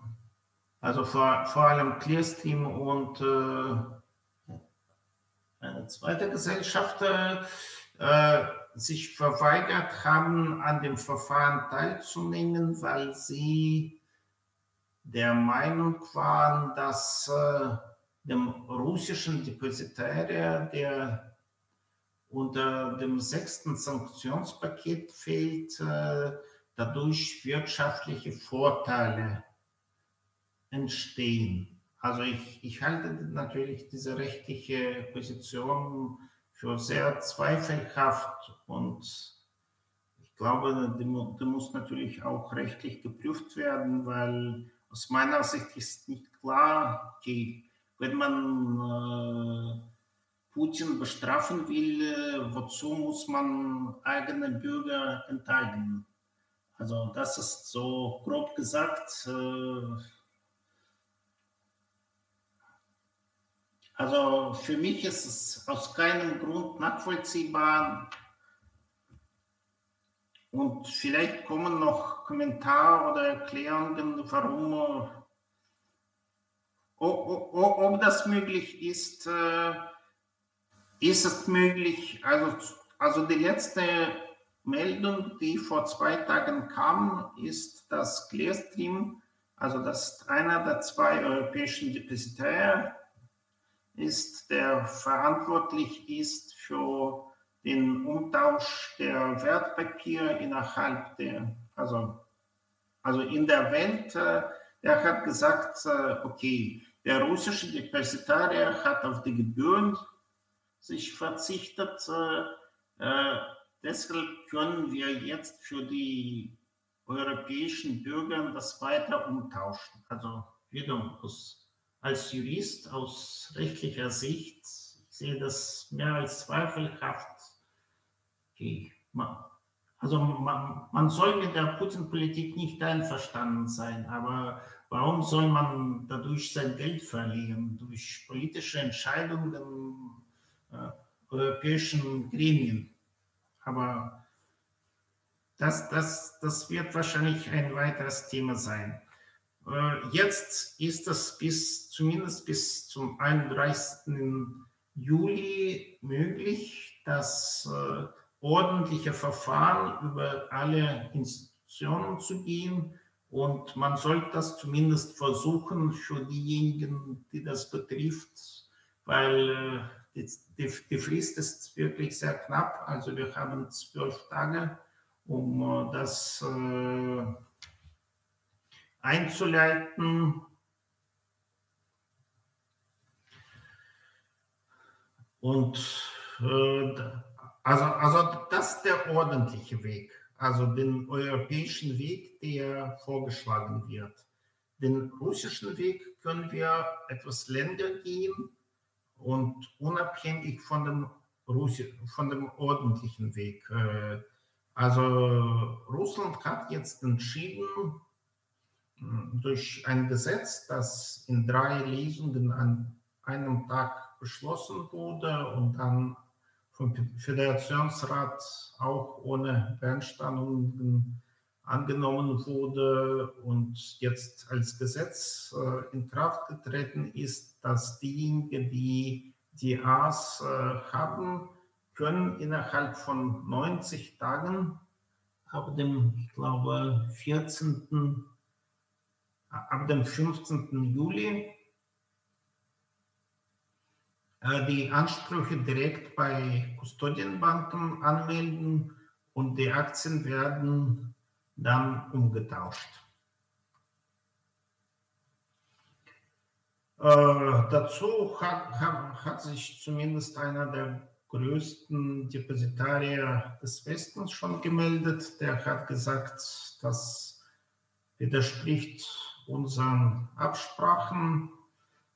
also vor, vor allem Clearstream und äh, eine zweite Gesellschaft, äh, äh, sich verweigert haben, an dem Verfahren teilzunehmen, weil sie der Meinung waren, dass äh, dem russischen Depositarier, der unter dem sechsten Sanktionspaket fehlt, äh, dadurch wirtschaftliche Vorteile entstehen. Also ich, ich halte natürlich diese rechtliche Position für sehr zweifelhaft und ich glaube, die, die muss natürlich auch rechtlich geprüft werden, weil aus meiner Sicht ist nicht klar, okay, wenn man äh, Putin bestrafen will, äh, wozu muss man eigene Bürger enteignen? Also das ist so grob gesagt. Äh, also für mich ist es aus keinem Grund nachvollziehbar. Und vielleicht kommen noch Kommentare oder Erklärungen, warum, ob das möglich ist. Äh, ist es möglich, also, also die letzte Meldung, die vor zwei Tagen kam, ist, dass Clearstream, also dass einer der zwei europäischen Depositäre ist, der verantwortlich ist für den Umtausch der Wertpapiere innerhalb der, also, also in der Welt, äh, er hat gesagt, äh, okay, der russische Depositarier hat auf die Gebühren sich verzichtet, äh, Deshalb können wir jetzt für die europäischen Bürger das weiter umtauschen. Also wieder als Jurist aus rechtlicher Sicht, ich sehe das mehr als zweifelhaft. Okay. Also man, man soll mit der Putin-Politik nicht einverstanden sein, aber warum soll man dadurch sein Geld verlieren? Durch politische Entscheidungen äh, europäischen Gremien. Aber das, das, das wird wahrscheinlich ein weiteres Thema sein. Äh, jetzt ist es bis zumindest bis zum 31. Juli möglich, dass äh, ordentliche Verfahren über alle Institutionen zu gehen. Und man sollte das zumindest versuchen für diejenigen, die das betrifft, weil die, die, die, Frist ist wirklich sehr knapp. Also wir haben zwölf Tage, um äh, das äh, einzuleiten. Und äh, also, also das ist der ordentliche Weg, also den europäischen Weg, der vorgeschlagen wird. Den russischen Weg können wir etwas länger gehen und unabhängig von dem, Russi von dem ordentlichen Weg. Äh, also Russland hat jetzt entschieden, hm, durch ein Gesetz, das in drei Lesungen an einem Tag beschlossen wurde und dann vom Föderationsrat auch ohne Beanstandungen angenommen wurde und jetzt als Gesetz äh, in Kraft getreten ist, dass diejenigen, die die A's äh, haben, können innerhalb von 90 Tagen ab dem, ich glaube, 14., ab dem 15. Juli äh, die Ansprüche direkt bei Kustodienbanken anmelden und die Aktien werden dann umgetauscht. Äh, dazu hat, hat, hat, sich zumindest einer der größten Depositarier des Westens schon gemeldet. Der hat gesagt, das widerspricht unseren Absprachen.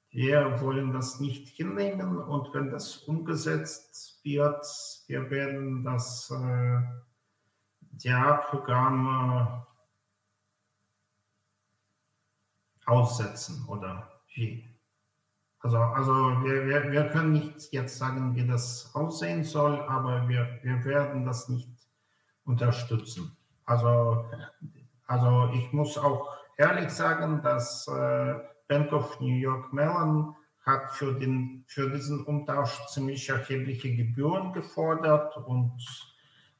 Wir wollen das nicht hinnehmen und wenn das umgesetzt wird, wir werden das äh, DA-Programm aussetzen oder wie? Also, also wir, wir, wir können nicht jetzt sagen, wie das aussehen soll, aber wir, wir werden das nicht unterstützen. Also, also ich muss auch ehrlich sagen, dass äh, Bank of New York Mellon hat für, den, für diesen Umtausch ziemlich erhebliche Gebühren gefordert und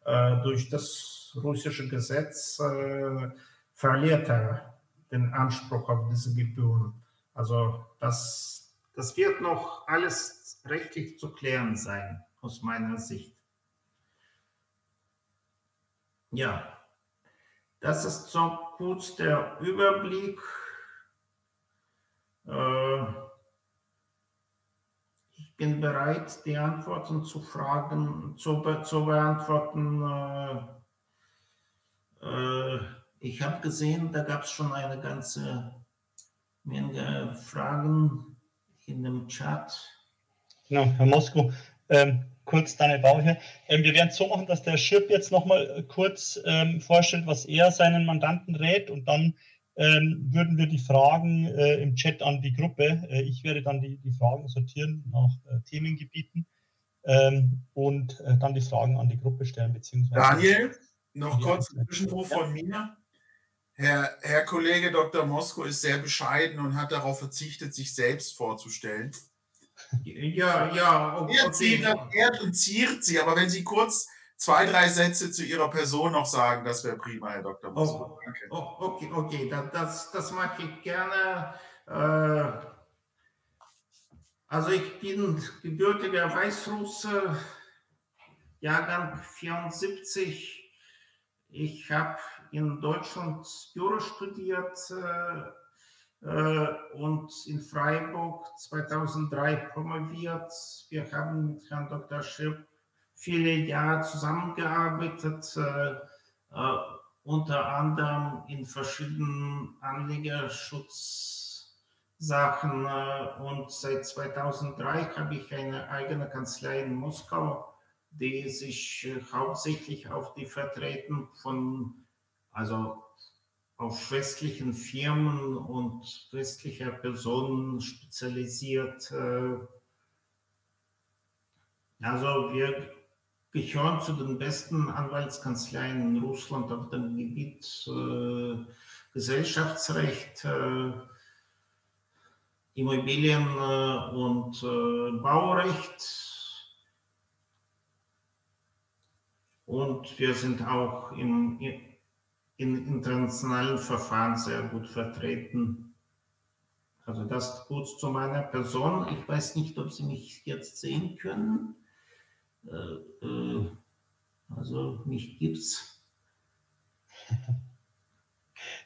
durch das russische Gesetz äh, verliert er den Anspruch auf diese Gebühren. Also das, das wird noch alles rechtlich zu klären sein, aus meiner Sicht. Ja, das ist so kurz der Überblick. Äh, ich bin bereit, die Antworten zu fragen, zu, zu beantworten. Äh, äh, ich habe gesehen, da gab es schon eine ganze Menge Fragen in dem Chat. Genau, Herr Mosko, ähm, kurz Daniel Bauer hier. Ähm, wir werden es so machen, dass der Schirp jetzt nochmal kurz ähm, vorstellt, was er seinen Mandanten rät und dann ähm, würden wir die Fragen äh, im Chat an die Gruppe. Äh, ich werde dann die, die Fragen sortieren nach äh, Themengebieten ähm, und äh, dann die Fragen an die Gruppe stellen. Beziehungsweise Daniel, noch kurz ein Zwischenruf ja. von mir. Herr, Herr Kollege Dr. Mosko ist sehr bescheiden und hat darauf verzichtet, sich selbst vorzustellen. Ja, ja. Okay. Er, ehrt und ziert sie, aber wenn Sie kurz zwei, drei Sätze zu Ihrer Person noch sagen, das wäre prima, Herr Dr. Mosko. Oh, oh, okay, okay, das, das mache ich gerne. Äh, also ich bin gebürtiger Weißrusse, Jahrgang 74. Ich habe in Deutschland Jura studiert äh, äh, und in Freiburg 2003 promoviert. Wir haben mit Herrn Dr. Schipp viele Jahre zusammengearbeitet, äh, äh, unter anderem in verschiedenen Anlegerschutzsachen. Äh, und seit 2003 habe ich eine eigene Kanzlei in Moskau, die sich äh, hauptsächlich auf die Vertretung von, also auf westlichen Firmen und westlicher Personen spezialisiert. Äh, also wir gehören zu den besten Anwaltskanzleien in Russland auf dem Gebiet äh, Gesellschaftsrecht, äh, Immobilien äh, und äh, Baurecht. Und wir sind auch im, in internationalen Verfahren sehr gut vertreten. Also das kurz zu meiner Person. Ich weiß nicht, ob Sie mich jetzt sehen können. Äh, äh, also mich gibt's.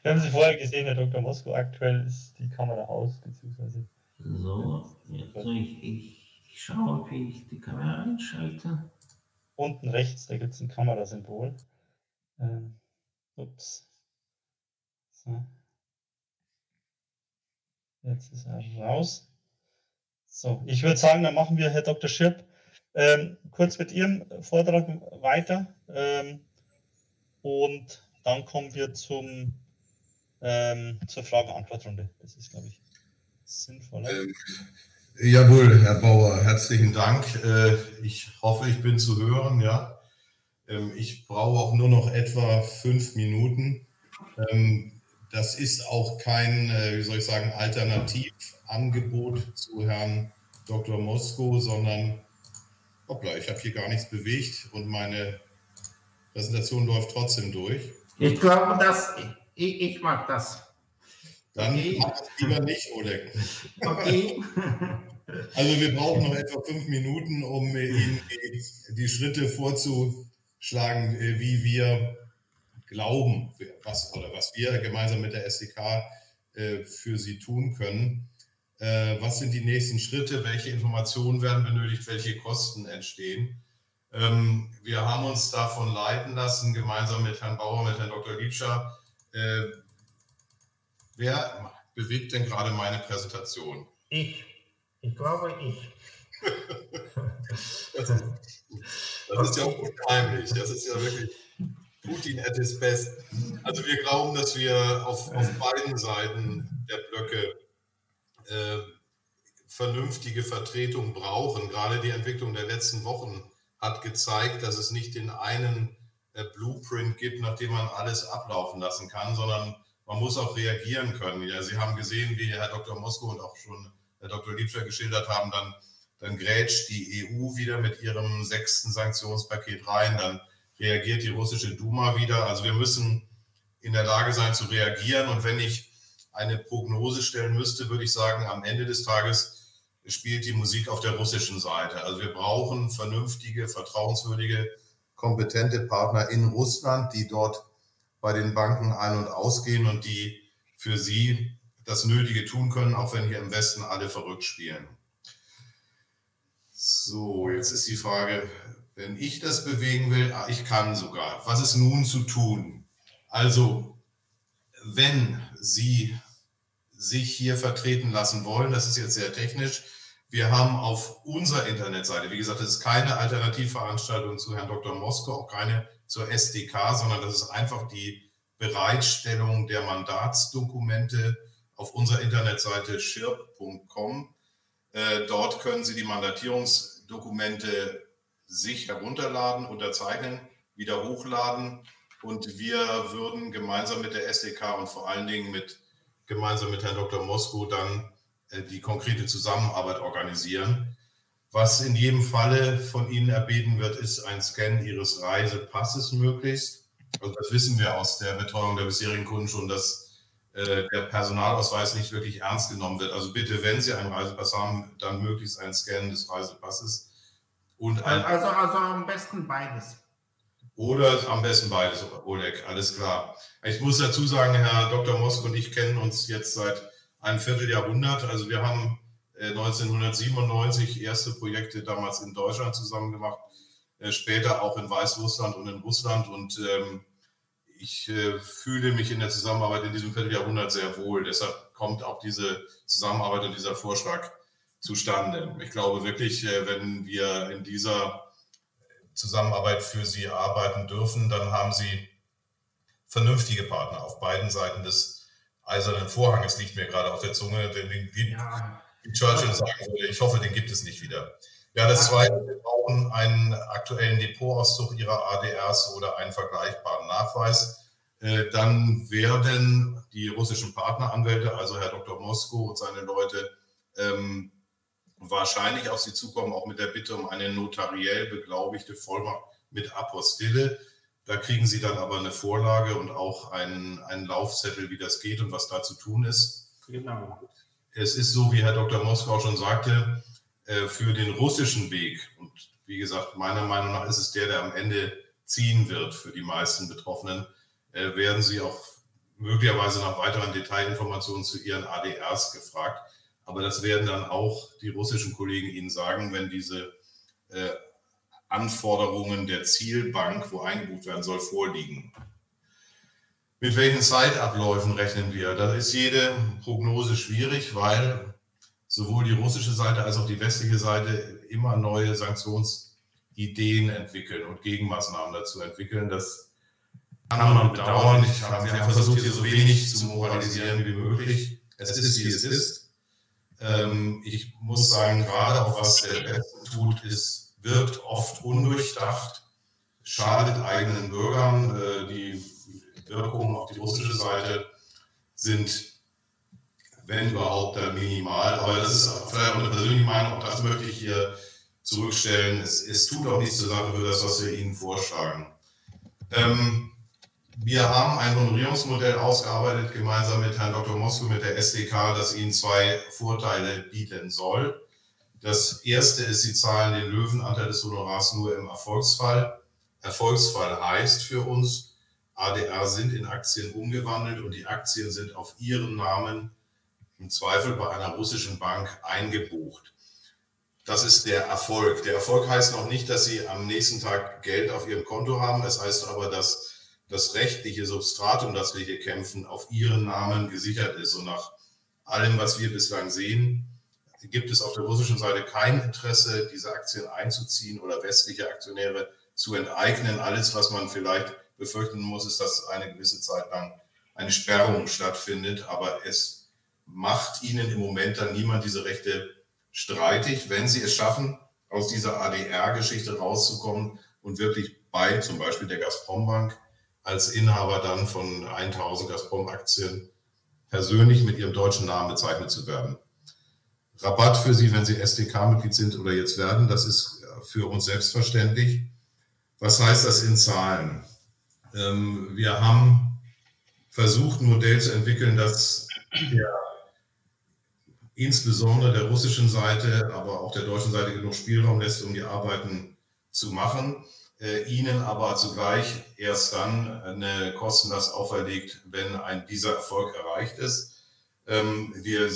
Wir haben Sie vorher gesehen, Herr Dr. Mosko, aktuell ist die Kamera aus, beziehungsweise. So, also ich, ich, ich schaue, wie ich die Kamera einschalte. Unten rechts, da gibt es ein Kamerasymbol. Ähm, ups. So. Jetzt ist er raus. So, ich würde sagen, dann machen wir, Herr Dr. Schirp, ähm, kurz mit Ihrem Vortrag weiter ähm, und dann kommen wir zum, ähm, zur Frage-Antwort-Runde. Das ist, glaube ich, sinnvoller. Ähm, jawohl, Herr Bauer, herzlichen Dank. Äh, ich hoffe, ich bin zu hören. Ja, ähm, ich brauche auch nur noch etwa fünf Minuten. Ähm, das ist auch kein, äh, wie soll ich sagen, Alternativangebot zu Herrn Dr. Mosko, sondern hoppla, ich habe hier gar nichts bewegt und meine Präsentation läuft trotzdem durch. Ich glaube, dass ich, ich mag das. Dann okay. mach es lieber nicht, Oleg. Okay. Also wir brauchen noch etwa fünf Minuten, um Ihnen die, die Schritte vorzuschlagen, äh, wie wir glauben, was, oder was wir gemeinsam mit der SDK äh, für Sie tun können. Äh, was sind die nächsten Schritte, welche Informationen werden benötigt, welche Kosten entstehen. Ähm, wir haben uns davon leiten lassen, gemeinsam mit Herrn Bauer, mit Herrn Dr. Liebscher. Äh, wer bewegt denn gerade meine Präsentation? Ich. Ich glaube, ich. das, ist, das ist ja auch unheimlich. Das ist ja wirklich Putin at his best. Also wir glauben, dass wir auf, auf beiden Seiten der Blöcke äh, vernünftige Vertretung brauchen. Gerade die Entwicklung der letzten Wochen hat gezeigt, dass es nicht den einen äh, Blueprint gibt, nach dem man alles ablaufen lassen kann, sondern man muss auch reagieren können. Ja, Sie haben gesehen, wie Herr Dr. Mosko und auch schon Herr Dr. Liebscher geschildert haben, dann, dann grätscht die EU wieder mit ihrem sechsten Sanktionspaket rein, dann reagiert die russische Duma wieder. Also wir müssen in der Lage sein zu reagieren. Und wenn ich eine Prognose stellen müsste, würde ich sagen, am Ende des Tages spielt die Musik auf der russischen Seite. Also wir brauchen vernünftige, vertrauenswürdige, kompetente Partner in Russland, die dort bei den Banken ein- und ausgehen und die für sie das Nötige tun können, auch wenn hier im Westen alle verrückt spielen. So, jetzt ist die Frage, wenn ich das bewegen will, ah, ich kann sogar. Was ist nun zu tun? Also, wenn Sie sich hier vertreten lassen wollen, das ist jetzt sehr technisch, wir haben auf unserer Internetseite, wie gesagt, das ist keine Alternativveranstaltung zu Herrn Dr. Mosko, auch keine zur SDK, sondern das ist einfach die Bereitstellung der Mandatsdokumente auf unserer Internetseite schirp.com. Äh, dort können Sie die Mandatierungsdokumente sich herunterladen, unterzeichnen, wieder hochladen und wir würden gemeinsam mit der SDK und vor allen Dingen mit, gemeinsam mit Herrn Dr. Mosko dann äh, die konkrete Zusammenarbeit organisieren. Was in jedem Falle von Ihnen erbeten wird, ist ein Scan Ihres Reisepasses möglichst. Also das wissen wir aus der Betreuung der bisherigen Kunden schon, dass äh, der Personalausweis nicht wirklich ernst genommen wird. Also bitte, wenn Sie einen Reisepass haben, dann möglichst ein Scan des Reisepasses. Und ein, also, also am besten beides. Oder am besten beides, Oleg, alles klar. Ich muss dazu sagen, Herr Dr. Mosk und ich kennen uns jetzt seit ein Vierteljahrhundert. Also wir haben 1997 äh, erste Projekte damals in Deutschland zusammen gemacht, äh, später auch in Weißrussland und in Russland. Und ähm, ich äh, fühle mich in der Zusammenarbeit in diesem Vierteljahrhundert sehr wohl. Deshalb kommt auch diese Zusammenarbeit und dieser Vorschlag zustande. Ich glaube wirklich, wenn wir in dieser Zusammenarbeit für Sie arbeiten dürfen, dann haben Sie vernünftige Partner auf beiden Seiten des eisernen Vorhanges, liegt mir gerade auf der Zunge, den, den, den ja. Churchill sagen würde. Ich hoffe, den gibt es nicht wieder. Ja, das Zweite, wir brauchen einen aktuellen Depotauszug Ihrer ADRs oder einen vergleichbaren Nachweis. Äh, dann werden die russischen Partneranwälte, also Herr Dr. Mosko und seine Leute, ähm, wahrscheinlich auf Sie zukommen, auch mit der Bitte um eine notariell beglaubigte Vollmacht mit Apostille. Da kriegen Sie dann aber eine Vorlage und auch einen, einen Laufzettel, wie das geht und was da zu tun ist. Genau. Es ist so, wie Herr Dr. Moskau schon sagte, äh, für den russischen Weg, und wie gesagt, meiner Meinung nach ist es der, der am Ende ziehen wird für die meisten Betroffenen, äh, werden Sie auch möglicherweise nach weiteren Detailinformationen zu Ihren ADRs gefragt. Aber das werden dann auch die russischen Kollegen Ihnen sagen, wenn diese äh, Anforderungen der Zielbank, wo eingebucht werden soll, vorliegen. Mit welchen Zeitabläufen rechnen wir? Da ist jede Prognose schwierig, weil sowohl die russische Seite als auch die westliche Seite immer neue Sanktionsideen entwickeln und Gegenmaßnahmen dazu entwickeln. Das kann man bedauern. Ich habe versucht, hier so wenig zu moralisieren wie möglich. Es ist, wie es ist. Ähm, ich muss sagen, gerade auch was der Westen tut, ist, wirkt oft undurchdacht, schadet eigenen Bürgern. Äh, die Wirkungen auf die russische Seite sind, wenn überhaupt, dann minimal. Aber das ist vielleicht auch eine persönliche Meinung, auch das möchte ich hier zurückstellen. Es, es tut auch nichts zur Sache für das, was wir Ihnen vorschlagen. Ähm, wir haben ein Honorierungsmodell ausgearbeitet, gemeinsam mit Herrn Dr. Mosko, mit der SDK, das Ihnen zwei Vorteile bieten soll. Das erste ist, Sie zahlen den Löwenanteil des Honorars nur im Erfolgsfall. Erfolgsfall heißt für uns, ADR sind in Aktien umgewandelt und die Aktien sind auf Ihren Namen im Zweifel bei einer russischen Bank eingebucht. Das ist der Erfolg. Der Erfolg heißt noch nicht, dass Sie am nächsten Tag Geld auf Ihrem Konto haben. Es heißt aber, dass das rechtliche Substrat, um das wir hier kämpfen, auf ihren Namen gesichert ist. Und nach allem, was wir bislang sehen, gibt es auf der russischen Seite kein Interesse, diese Aktien einzuziehen oder westliche Aktionäre zu enteignen. Alles, was man vielleicht befürchten muss, ist, dass eine gewisse Zeit lang eine Sperrung stattfindet. Aber es macht ihnen im Moment dann niemand diese Rechte streitig, wenn sie es schaffen, aus dieser ADR-Geschichte rauszukommen und wirklich bei zum Beispiel der Gazprom-Bank als Inhaber dann von 1000 Gazprom-Aktien persönlich mit ihrem deutschen Namen bezeichnet zu werden. Rabatt für Sie, wenn Sie SDK-Mitglied sind oder jetzt werden. Das ist für uns selbstverständlich. Was heißt das in Zahlen? Ähm, wir haben versucht, ein Modell zu entwickeln, das der, insbesondere der russischen Seite, aber auch der deutschen Seite genug Spielraum lässt, um die Arbeiten zu machen, äh, ihnen aber zugleich erst dann eine Kostenlast auferlegt, wenn ein, dieser Erfolg erreicht ist. Ähm, wir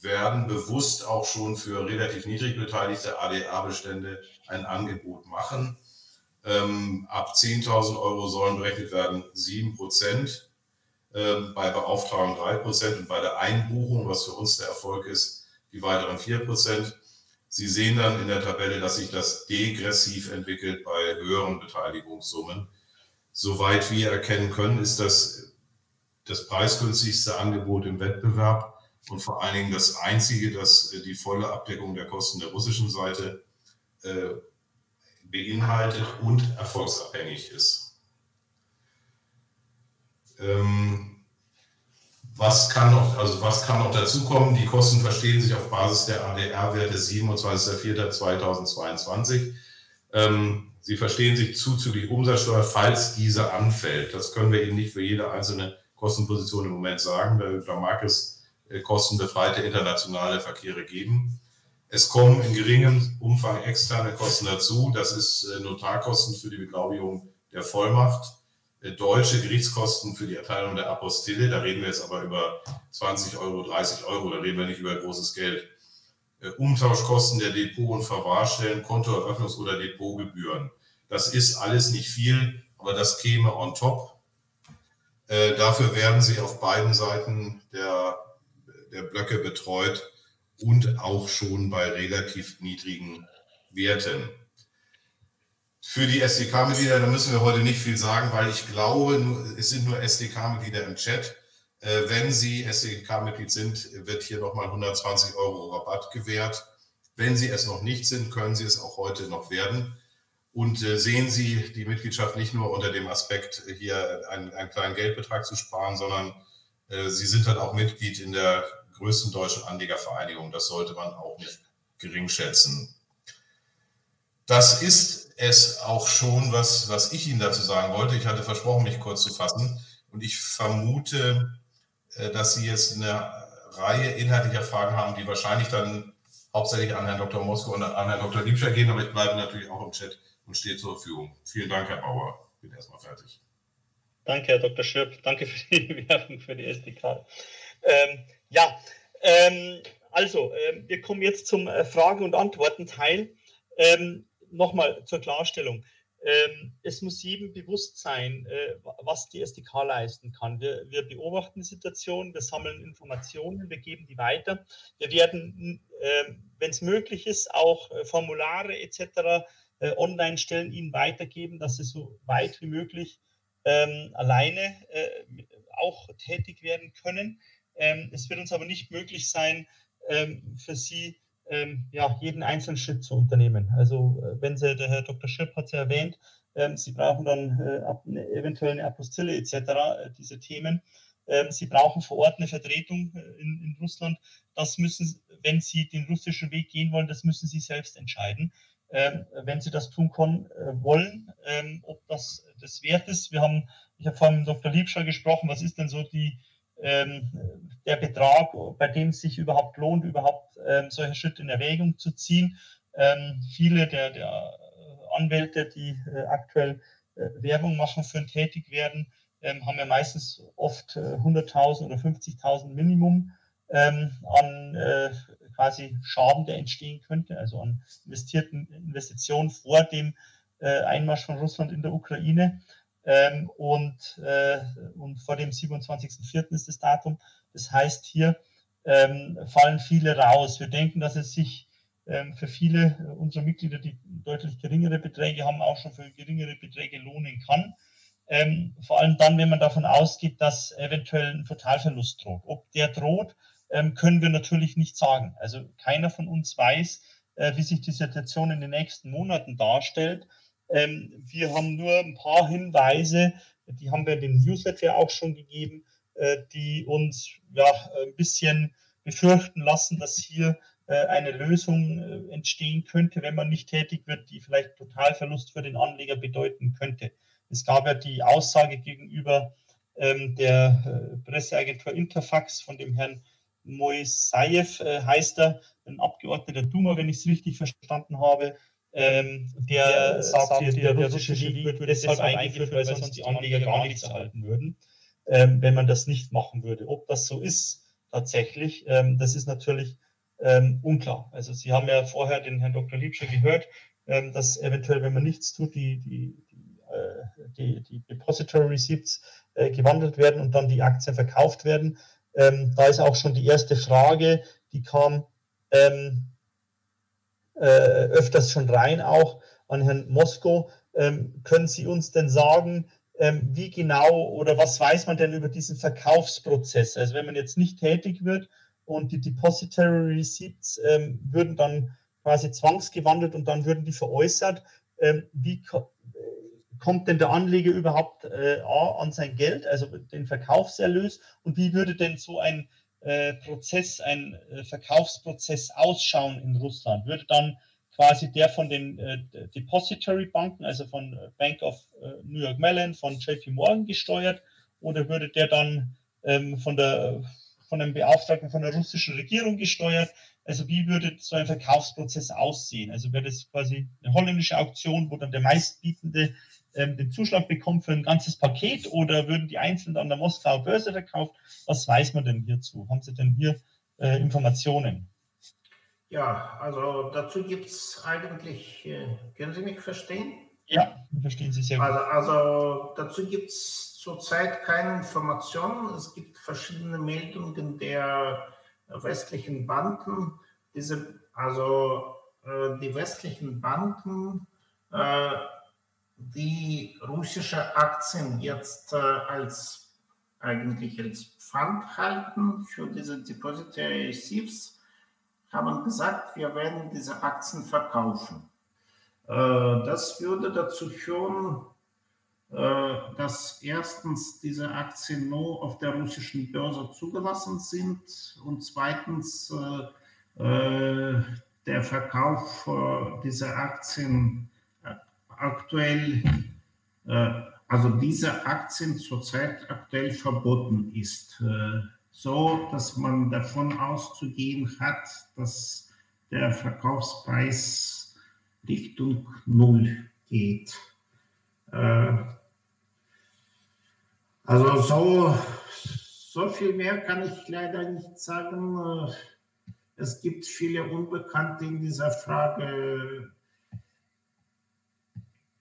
werden bewusst auch schon für relativ niedrig beteiligte ADA-Bestände ein Angebot machen. Ähm, ab 10.000 Euro sollen berechnet werden 7 Prozent, ähm, bei Beauftragung 3 Prozent und bei der Einbuchung, was für uns der Erfolg ist, die weiteren 4 Prozent. Sie sehen dann in der Tabelle, dass sich das degressiv entwickelt bei höheren Beteiligungssummen. Soweit wir erkennen können, ist das das preisgünstigste Angebot im Wettbewerb und vor allen Dingen das einzige, das die volle Abdeckung der Kosten der russischen Seite äh, beinhaltet und erfolgsabhängig ist. Ähm, was kann noch, also was kann noch dazukommen? Die Kosten verstehen sich auf Basis der ADR-Werte 27.04.2022. Ähm, sie verstehen sich zuzüglich Umsatzsteuer, falls diese anfällt. Das können wir Ihnen nicht für jede einzelne Kostenposition im Moment sagen. Da, mag es äh, kostenbefreite internationale Verkehre geben. Es kommen in geringem Umfang externe Kosten dazu. Das ist äh, Notarkosten für die Beglaubigung der Vollmacht, deutsche Gerichtskosten für die Erteilung der Apostille. Da reden wir jetzt aber über 20 Euro, 30 Euro. Da reden wir nicht über großes Geld. Äh, Umtauschkosten der Depot- und Verwahrstellen, Kontoeröffnungs- oder Depotgebühren. Das ist alles nicht viel, aber das käme on top. Dafür werden Sie auf beiden Seiten der, der Blöcke betreut und auch schon bei relativ niedrigen Werten. Für die SDK-Mitglieder, da müssen wir heute nicht viel sagen, weil ich glaube, es sind nur SDK-Mitglieder im Chat. Äh, wenn Sie SDK-Mitglied sind, wird hier nochmal 120 Euro Rabatt gewährt. Wenn Sie es noch nicht sind, können Sie es auch heute noch werden. Und äh, sehen Sie die Mitgliedschaft nicht nur unter dem Aspekt, hier einen, einen kleinen Geldbetrag zu sparen, sondern äh, Sie sind dann auch Mitglied in der größten deutschen Anlegervereinigung. Das sollte man auch nicht gering schätzen. Das ist es auch schon, was, was ich Ihnen dazu sagen wollte. Ich hatte versprochen, mich kurz zu fassen. Und ich vermute, äh, dass Sie jetzt eine Reihe inhaltlicher Fragen haben, die wahrscheinlich dann hauptsächlich an Herrn Dr. Mosko und an Herrn Dr. Liebscher gehen, aber ich bleibe natürlich auch im Chat und stehe zur Verfügung. Vielen Dank, Herr Bauer. Ich bin erstmal fertig. Danke, Herr Dr. Schirp. Danke für die Werbung für die SDK. Ähm, ja, ähm, also, äh, wir kommen jetzt zum äh, Frage- und Antworten-Teil. Ähm, Nochmal zur Klarstellung. Ähm, es muss jedem bewusst sein, äh, was die SDK leisten kann. Wir, wir, beobachten die Situation, wir sammeln Informationen, wir geben die weiter. Wir werden, ähm, wenn es möglich ist, auch äh, Formulare etc. Äh, online stellen, ihnen weitergeben, dass sie so weit wie möglich ähm, alleine äh, auch tätig werden können. Ähm, es wird uns aber nicht möglich sein, ähm, für Sie ähm, ja, jeden einzelnen Schritt zu unternehmen. Also äh, wenn Sie, der Herr Dr. Schirp hat es ja erwähnt, ähm, Sie brauchen dann äh, eine, eventuell eine Apostille etc., äh, diese Themen. Ähm, Sie brauchen vor Ort eine Vertretung äh, in, in, Russland. Das müssen, wenn Sie den russischen Weg gehen wollen, das müssen Sie selbst entscheiden. Ähm, wenn Sie das tun können, äh, wollen, ähm, ob das das wert ist. Wir haben, ich habe vorhin mit Dr. Liebscher gesprochen, was ist denn so die der Betrag, bei dem es sich überhaupt lohnt, überhaupt ähm, solche Schritte in Erwägung zu ziehen. Ähm, viele der, der, Anwälte, die äh, aktuell äh, Werbung machen für ein Tätigwerden, ähm, haben ja meistens oft äh, 100.000 oder 50.000 Minimum ähm, an äh, quasi Schaden, der entstehen könnte, also an investierten Investitionen vor dem äh, Einmarsch von Russland in der Ukraine. Ähm, und, äh, und vor dem 27.04. ist das Datum. Das heißt, hier ähm, fallen viele raus. Wir denken, dass es sich ähm, für viele unserer Mitglieder, die deutlich geringere Beträge haben, auch schon für geringere Beträge lohnen kann. Ähm, vor allem dann, wenn man davon ausgeht, dass eventuell ein Totalverlust droht. Ob der droht, ähm, können wir natürlich nicht sagen. Also keiner von uns weiß, äh, wie sich die Situation in den nächsten Monaten darstellt. Ähm, wir haben nur ein paar Hinweise, die haben wir dem Newsletter auch schon gegeben, äh, die uns ja, ein bisschen befürchten lassen, dass hier äh, eine Lösung äh, entstehen könnte, wenn man nicht tätig wird, die vielleicht Totalverlust für den Anleger bedeuten könnte. Es gab ja die Aussage gegenüber ähm, der äh, Presseagentur Interfax von dem Herrn Moisaev, äh, heißt er, ein Abgeordneter Duma, wenn ich es richtig verstanden habe, ähm, der, sagt, sagt der, der russische Krieg wird deshalb eingeführt, weil sonst die Anleger gar nichts erhalten würden, ähm, wenn man das nicht machen würde. Ob das so ist tatsächlich, ähm, das ist natürlich ähm, unklar. Also Sie haben ja vorher den Herrn Dr. Liebscher gehört, ähm, dass eventuell, wenn man nichts tut, die, die, die, äh, die, die Depository Receipts äh, gewandelt werden und dann die Aktien verkauft werden. Ähm, da ist auch schon die erste Frage, die kam ähm, äh, öfters schon rein, auch an Herrn Mosko. Ähm, können Sie uns denn sagen, ähm, wie genau oder was weiß man denn über diesen Verkaufsprozess? Also wenn man jetzt nicht tätig wird und die Depository Receipts ähm, würden dann quasi zwangsgewandelt und dann würden die veräußert, ähm, wie ko kommt denn der Anleger überhaupt äh, an sein Geld, also den Verkaufserlös und wie würde denn so ein äh, Prozess, ein äh, Verkaufsprozess ausschauen in Russland? Würde dann quasi der von den äh, Depository Banken, also von äh, Bank of äh, New York Mellon, von JP Morgan gesteuert oder würde der dann ähm, von der von einem Beauftragten von der russischen Regierung gesteuert? Also wie würde so ein Verkaufsprozess aussehen? Also wäre das quasi eine holländische Auktion, wo dann der meistbietende ähm, den Zuschlag bekommt für ein ganzes Paket oder würden die einzeln an der Moskauer Börse verkauft? Was weiß man denn hierzu? Haben Sie denn hier äh, Informationen? Ja, also dazu gibt es eigentlich, äh, können Sie mich verstehen? Ja, verstehen Sie sehr gut. Also, also dazu gibt es zurzeit keine Informationen. Es gibt verschiedene Meldungen der westlichen Banken. Diese, also äh, die westlichen Banken äh, die russische Aktien jetzt äh, als eigentlich als Pfand halten für diese Depository Receipts, haben gesagt, wir werden diese Aktien verkaufen. Äh, das würde dazu führen, äh, dass erstens diese Aktien nur auf der russischen Börse zugelassen sind und zweitens äh, äh, der Verkauf äh, dieser Aktien aktuell, äh, also diese Aktien zurzeit aktuell verboten ist, äh, so dass man davon auszugehen hat, dass der Verkaufspreis Richtung Null geht. Äh, also so, so viel mehr kann ich leider nicht sagen. Es gibt viele Unbekannte in dieser Frage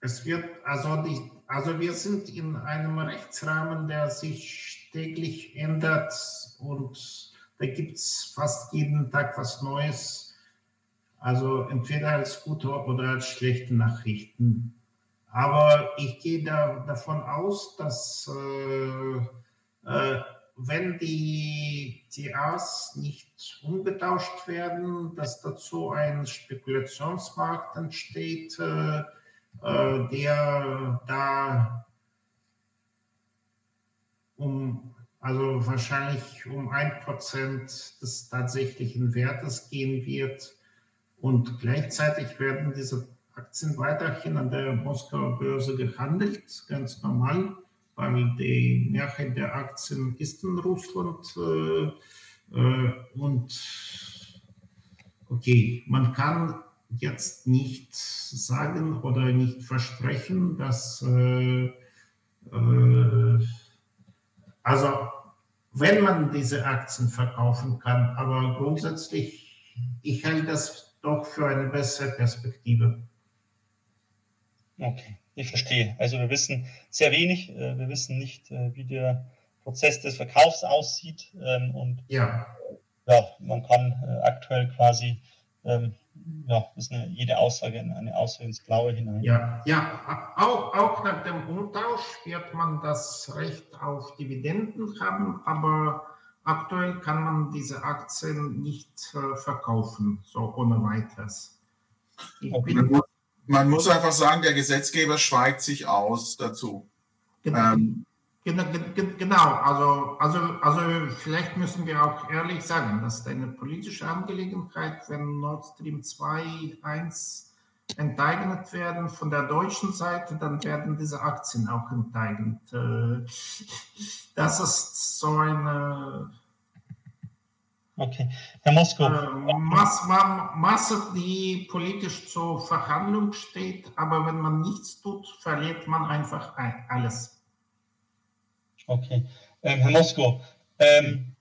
es wird, also, die, also wir sind in einem Rechtsrahmen, der sich täglich ändert und da gibt es fast jeden Tag was Neues. Also entweder als gute oder als schlechte Nachrichten. Aber ich gehe da, davon aus, dass äh, äh, wenn die TAs nicht umgetauscht werden, dass dazu ein Spekulationsmarkt entsteht. Äh, der da um, also wahrscheinlich um ein Prozent des tatsächlichen Wertes gehen wird. Und gleichzeitig werden diese Aktien weiterhin an der Moskauer Börse gehandelt, ganz normal, weil die Mehrheit der Aktien ist in Russland. Äh, äh, und okay, man kann jetzt nicht sagen oder nicht versprechen, dass äh, äh, also wenn man diese Aktien verkaufen kann, aber grundsätzlich, ich halte das doch für eine bessere Perspektive. Okay, ich verstehe. Also wir wissen sehr wenig, äh, wir wissen nicht, äh, wie der Prozess des Verkaufs aussieht ähm, und ja, ja man kann äh, aktuell quasi ähm, ja, ist eine, jede Aussage eine Aussage ins Blaue hinein. Ja, ja auch, auch nach dem Umtausch wird man das Recht auf Dividenden haben, aber aktuell kann man diese Aktien nicht äh, verkaufen, so ohne weiteres. Man, man, muss einfach sagen, der Gesetzgeber schweigt sich aus dazu. Genau. Ähm, Genau, also, also, also vielleicht müssen wir auch ehrlich sagen, das ist eine politische Angelegenheit, wenn Nord Stream 2, 1 enteignet werden von der deutschen Seite, dann werden diese Aktien auch enteignet. Äh, das ist so eine Okay. Herr Moskau. Äh, Masse, Masse, die politisch zur Verhandlung steht, aber wenn man nichts tut, verliert man einfach alles. Okay. Ähm, Herr Moskau, ähm,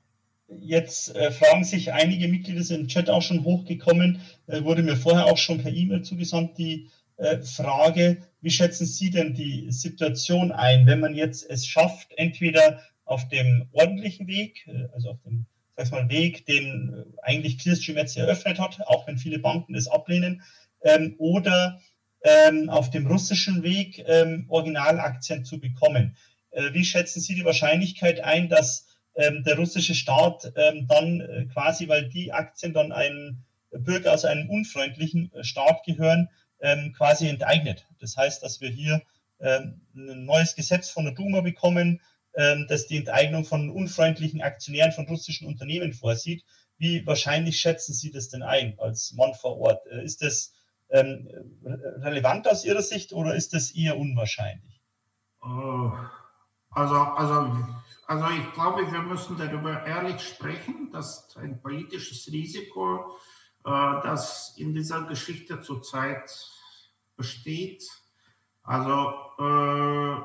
jetzt äh, fragen sich einige Mitglieder, sind im Chat auch schon hochgekommen, äh, wurde mir vorher auch schon per E-Mail zugesandt, die äh, Frage, wie schätzen Sie denn die Situation ein, wenn man jetzt es schafft, entweder auf dem ordentlichen Weg, äh, also auf dem sag mal, Weg, den äh, eigentlich Clearstream jetzt eröffnet hat, auch wenn viele Banken das ablehnen, ähm, oder ähm, auf dem russischen Weg ähm, Originalaktien zu bekommen. Äh, wie schätzen Sie die Wahrscheinlichkeit ein, dass ähm, der russische Staat ähm, dann äh, quasi, weil die Aktien dann einen Bürger aus einem unfreundlichen äh, Staat gehören, ähm, quasi enteignet? Das heißt, dass wir hier ein neues Gesetz von der Duma bekommen, das die Enteignung von unfreundlichen Aktionären von russischen Unternehmen vorsieht. Wie wahrscheinlich schätzen Sie das denn ein als Mann vor Ort? Ist das relevant aus Ihrer Sicht oder ist das eher unwahrscheinlich? Äh, also, also, also ich glaube, wir müssen darüber ehrlich sprechen, dass ein politisches Risiko, äh, das in dieser Geschichte zurzeit besteht. Also äh,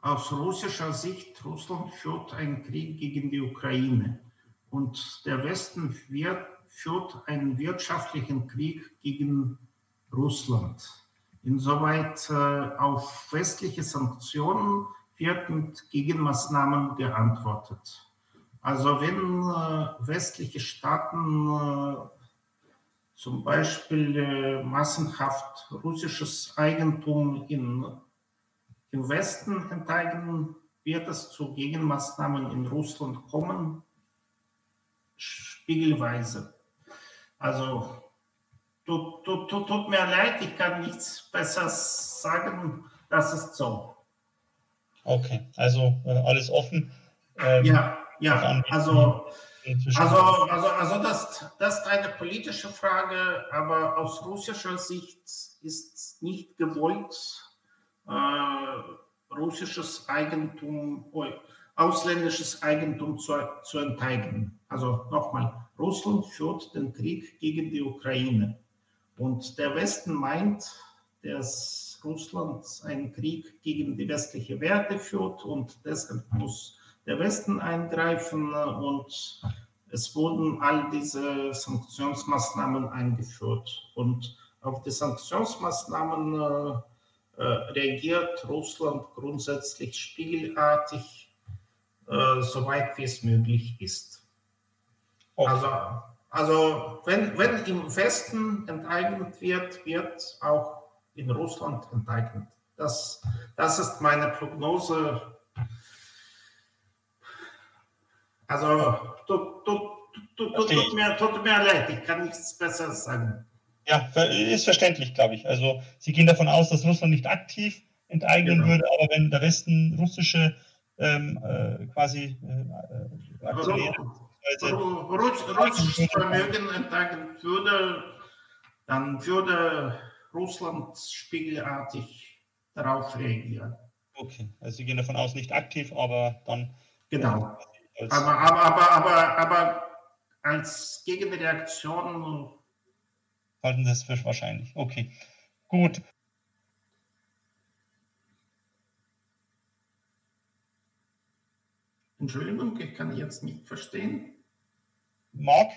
aus russischer Sicht, Russland führt einen Krieg gegen die Ukraine und der Westen wird, führt einen wirtschaftlichen Krieg gegen Russland. Insoweit äh, auf westliche Sanktionen wird mit Gegenmaßnahmen geantwortet. Also wenn äh, westliche Staaten äh, zum Beispiel massenhaft russisches Eigentum in im Westen enteignen, wird es zu Gegenmaßnahmen in Russland kommen, spiegelweise. Also tut, tut, tut, tut mir leid, ich kann nichts Besseres sagen, das ist so. Okay, also äh, alles offen. Ähm, ja, ja, also, also, also, also das, das ist eine politische Frage, aber aus russischer Sicht ist nicht gewollt, äh, russisches Eigentum, ausländisches Eigentum zu, zu enteignen. Also nochmal, Russland führt den Krieg gegen die Ukraine. Und der Westen meint, dass Russland einen Krieg gegen die westliche Werte führt und deshalb muss der Westen eingreifen und es wurden all diese Sanktionsmaßnahmen eingeführt. Und auf die Sanktionsmaßnahmen äh, äh, reagiert Russland grundsätzlich spiegelartig, äh, soweit wie es möglich ist. Okay. Also, also wenn, wenn im Westen enteignet wird, wird auch in Russland enteignet. Das, das ist meine Prognose. Also tut, tut, tut, tut, mir, tut mir leid, ich kann nichts Besseres sagen. Ja, ist verständlich, glaube ich. Also Sie gehen davon aus, dass Russland nicht aktiv enteignen genau. würde, aber wenn der Westen russische ähm, äh, quasi äh, Aktionäre russisches Vermögen enteignen würde, dann würde Russland spiegelartig darauf reagieren. Okay, also Sie gehen davon aus, nicht aktiv, aber dann. Genau. Äh, aber, aber, aber, aber, aber als Gegenreaktion halten Sie es für wahrscheinlich. Okay, gut. Entschuldigung, ich kann jetzt nicht verstehen. Marc,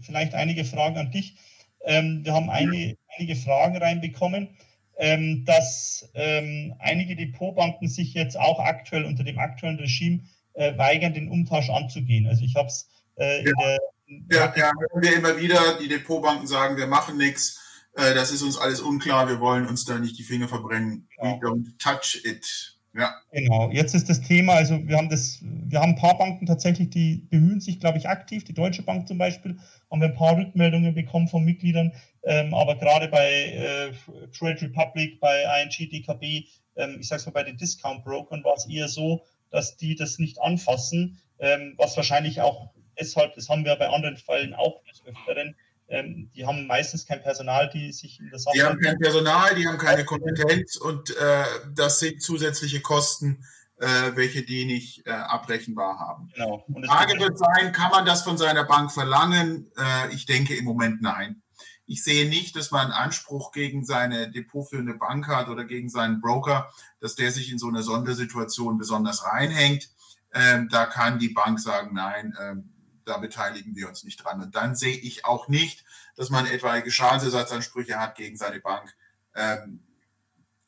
vielleicht einige Fragen an dich. Ähm, wir haben eine, einige Fragen reinbekommen, ähm, dass ähm, einige Depotbanken sich jetzt auch aktuell unter dem aktuellen Regime äh, weigern, den Umtausch anzugehen. Also ich habe es äh, in der ja, ja, hören wir immer wieder, die Depotbanken sagen, wir machen nichts, äh, das ist uns alles unklar, wir wollen uns da nicht die Finger verbrennen. Ja. We don't touch it. Ja. Genau, jetzt ist das Thema, also wir haben das, wir haben ein paar Banken tatsächlich, die bemühen sich, glaube ich, aktiv, die Deutsche Bank zum Beispiel, haben wir ein paar Rückmeldungen bekommen von Mitgliedern, ähm, aber gerade bei äh, Trade Republic, bei ING, DKB Ähm, ich sage es mal, bei den Discount-Brokern war es eher so, dass die das nicht anfassen, ähm, was wahrscheinlich auch deshalb, das haben wir bei anderen Fällen auch des Öfteren, ähm, die haben meistens kein Personal, die sich in das Die haben kein Personal, die haben keine Kompetenz und äh, das sind zusätzliche Kosten, äh, welche die nicht äh, abrechenbar haben. Genau. Die Frage wird sein, kann man das von seiner Bank verlangen? Äh, ich denke im Moment nein. Ich sehe nicht, dass man Anspruch gegen seine depotführende Bank hat oder gegen seinen Broker, dass der sich in so eine Sondersituation besonders reinhängt. Ähm, da kann die Bank sagen, nein, ähm, da beteiligen wir uns nicht dran. Und dann sehe ich auch nicht, dass man etwaige Schadensersatzansprüche hat gegen seine Bank. Ähm,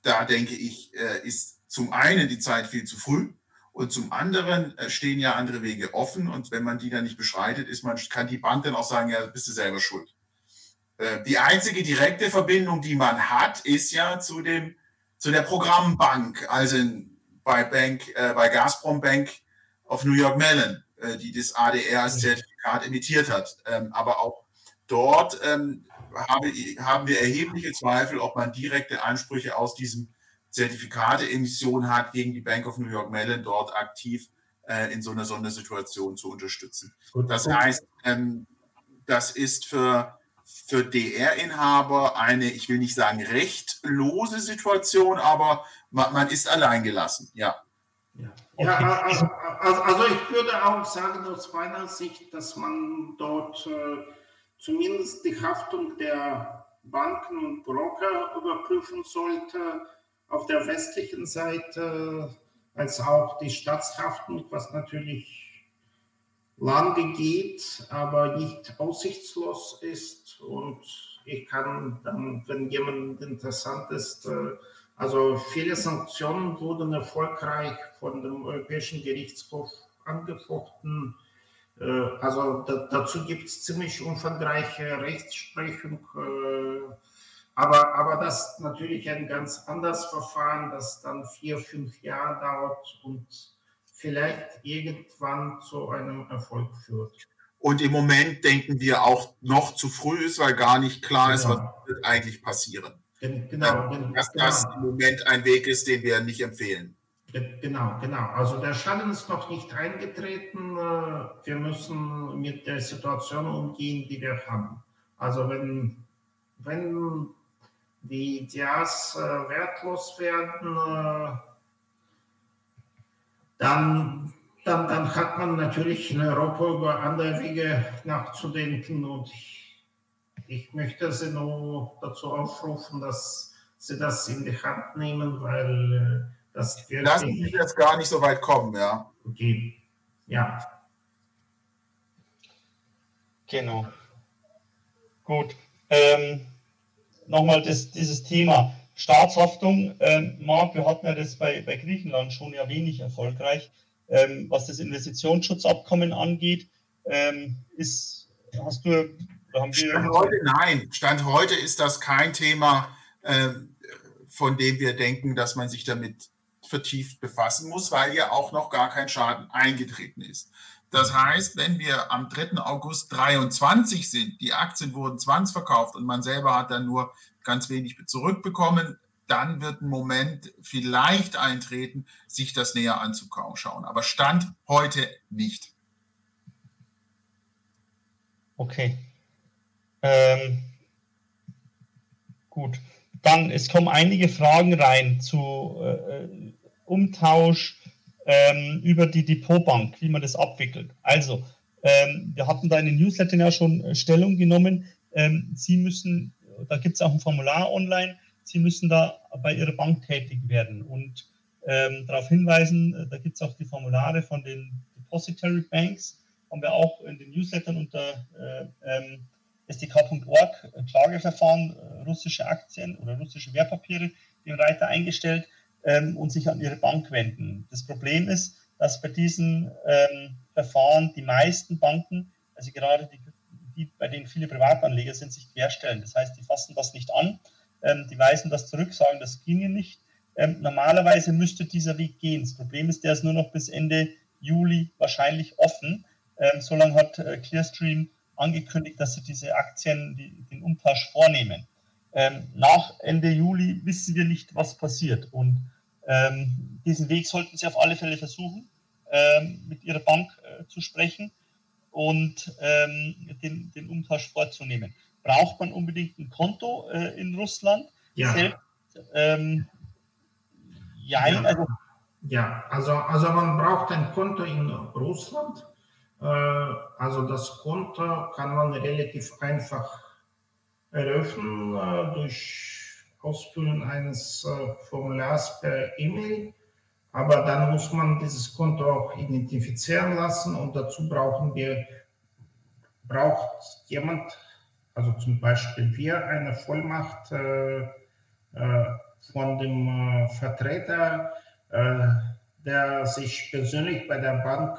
da denke ich, äh, ist zum einen die Zeit viel zu früh und zum anderen äh, stehen ja andere Wege offen. Und wenn man die dann nicht beschreitet, ist man, kann die Bank dann auch sagen, ja, bist du selber schuld. Äh, die einzige direkte Verbindung, die man hat, ist ja zu dem, zu der Programmbank, also bei Bank, äh, bei Gazprom Bank of New York Mellon. Äh, die das ADR als Zertifikat emittiert hat. Ähm, aber auch dort ähm, haben wir erhebliche Zweifel, ob man direkte Ansprüche aus diesem Zertifikateemission hat, gegen die Bank of New York Mellon dort aktiv äh, in so einer Sondersituation zu unterstützen. Das heißt, ähm, das ist für, für DR-Inhaber eine, ich will nicht sagen rechtlose Situation, aber man, man ist alleingelassen, ja. Ja, ja also, also, ich würde auch sagen aus meiner Sicht, dass man dort äh, zumindest die Haftung der Banken und Broker überprüfen sollte, auf der westlichen Seite, als auch die Staatshaftung, was natürlich lange geht, aber nicht aussichtslos ist. Und ich kann dann, wenn jemand interessant ist, äh, also viele Sanktionen wurden erfolgreich von dem Europäischen Gerichtshof angefochten. Äh, also dazu gibt es ziemlich umfangreiche Rechtsprechung. Äh, aber, aber das ist natürlich ein ganz anderes Verfahren, das dann vier, fünf Jahre dauert und vielleicht irgendwann zu einem Erfolg führt. Und im Moment denken wir auch noch zu früh ist, weil gar nicht klar ist, ja. was wird eigentlich passieren. Genau, dass das im Moment ein Weg ist, den wir nicht empfehlen. Genau, genau. Also der Schaden ist noch nicht eingetreten. Äh, wir müssen mit der Situation umgehen, die wir haben. Also wenn, wenn die DIAs äh, wertlos werden, äh, dann, dann, dann hat man natürlich in Europa über andere Wege nachzudenken und ich ich möchte Sie nur dazu aufrufen, dass Sie das in die Hand nehmen, weil äh, das wirklich... Lassen Sie jetzt gar nicht so weit kommen, ja. Okay, ja. Genau. Gut. Ähm, Nochmal das, dieses Thema Staatshaftung. Ähm, Marc, wir hatten ja das bei, bei Griechenland schon ja wenig erfolgreich. Ähm, was das Investitionsschutzabkommen angeht, ähm, ist, hast du Stand heute nein. Stand heute ist das kein Thema, äh, von dem wir denken, dass man sich damit vertieft befassen muss, weil ja auch noch gar kein Schaden eingetreten ist. Das heißt, wenn wir am 3. August 23 sind, die Aktien wurden zwangsverkauft und man selber hat dann nur ganz wenig zurückbekommen, dann wird ein Moment vielleicht eintreten, sich das näher anzuschauen. Aber Stand heute nicht. Okay. Ähm, gut, dann es kommen einige Fragen rein zu äh, Umtausch ähm, über die Depotbank, wie man das abwickelt. Also, ähm, wir hatten da in den Newslettern ja schon äh, Stellung genommen. Ähm, Sie müssen, da gibt es auch ein Formular online, Sie müssen da bei Ihrer Bank tätig werden und ähm, darauf hinweisen, äh, da gibt es auch die Formulare von den Depository Banks, haben wir auch in den Newslettern unter äh, ähm, SDK.org Klageverfahren, äh, russische Aktien oder russische Wertpapiere, den Reiter eingestellt ähm, und sich an ihre Bank wenden. Das Problem ist, dass bei diesen ähm, Verfahren die meisten Banken, also gerade die, die, bei denen viele Privatanleger sind, sich querstellen. Das heißt, die fassen das nicht an, ähm, die weisen das zurück, sagen, das ginge nicht. Ähm, normalerweise müsste dieser Weg gehen. Das Problem ist, der ist nur noch bis Ende Juli wahrscheinlich offen. Ähm, so hat äh, Clearstream angekündigt, dass sie diese Aktien, die, den Umtausch vornehmen. Ähm, nach Ende Juli wissen wir nicht, was passiert. Und Ähm, diesen Weg sollten Sie auf alle Fälle versuchen, ähm, mit Ihrer Bank äh, zu sprechen und ähm, den, den Umtausch vorzunehmen. Braucht man unbedingt ein Konto äh, in Russland? Ja. Selbst, ähm, ja, ja. Also, ja, also, also man braucht ein Konto in Russland. Äh, also das Konto kann man relativ einfach eröffnen äh, durch Ausfüllen eines äh, Formulars per E-Mail. Aber dann muss man dieses Konto auch identifizieren lassen und dazu brauchen wir, braucht jemand, also zum Beispiel wir, eine Vollmacht von dem Vertreter, der sich persönlich bei der Bank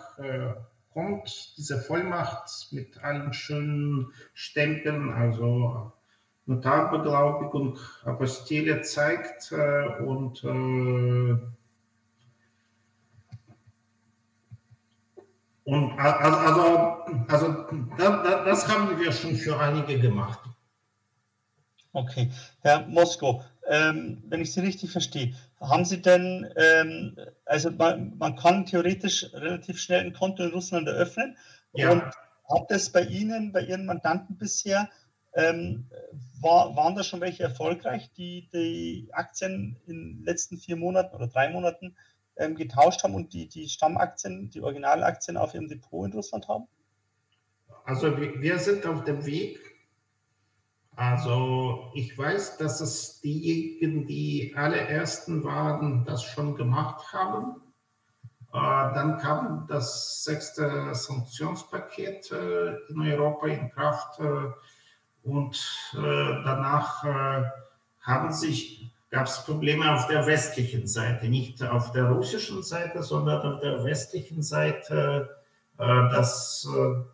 kommt, diese Vollmacht mit allen schönen Stempeln, also Notarbeglaubigung, Apostille zeigt äh, und Und also, also das haben wir schon für einige gemacht. Okay, Herr Mosko, ähm, wenn ich Sie richtig verstehe, haben Sie denn, ähm, also man, man, kann theoretisch relativ schnell ein Konto in Russland eröffnen ja. und hat das bei Ihnen, bei Ihren Mandanten bisher, ähm, war, waren da schon welche erfolgreich, die die Aktien in den letzten vier Monaten oder drei Monaten ähm, getauscht haben und die, die Stammaktien, die Originalaktien auf ihrem Depot in Russland haben? Also wir sind auf dem Weg. Also ich weiß, dass es diejenigen, die allerersten waren, das schon gemacht haben. Äh, dann kam das sechste Sanktionspaket äh, in Europa in Kraft äh, und danach haben sich gab es Probleme auf der westlichen Seite, nicht auf der russischen Seite, sondern auf der westlichen Seite, dass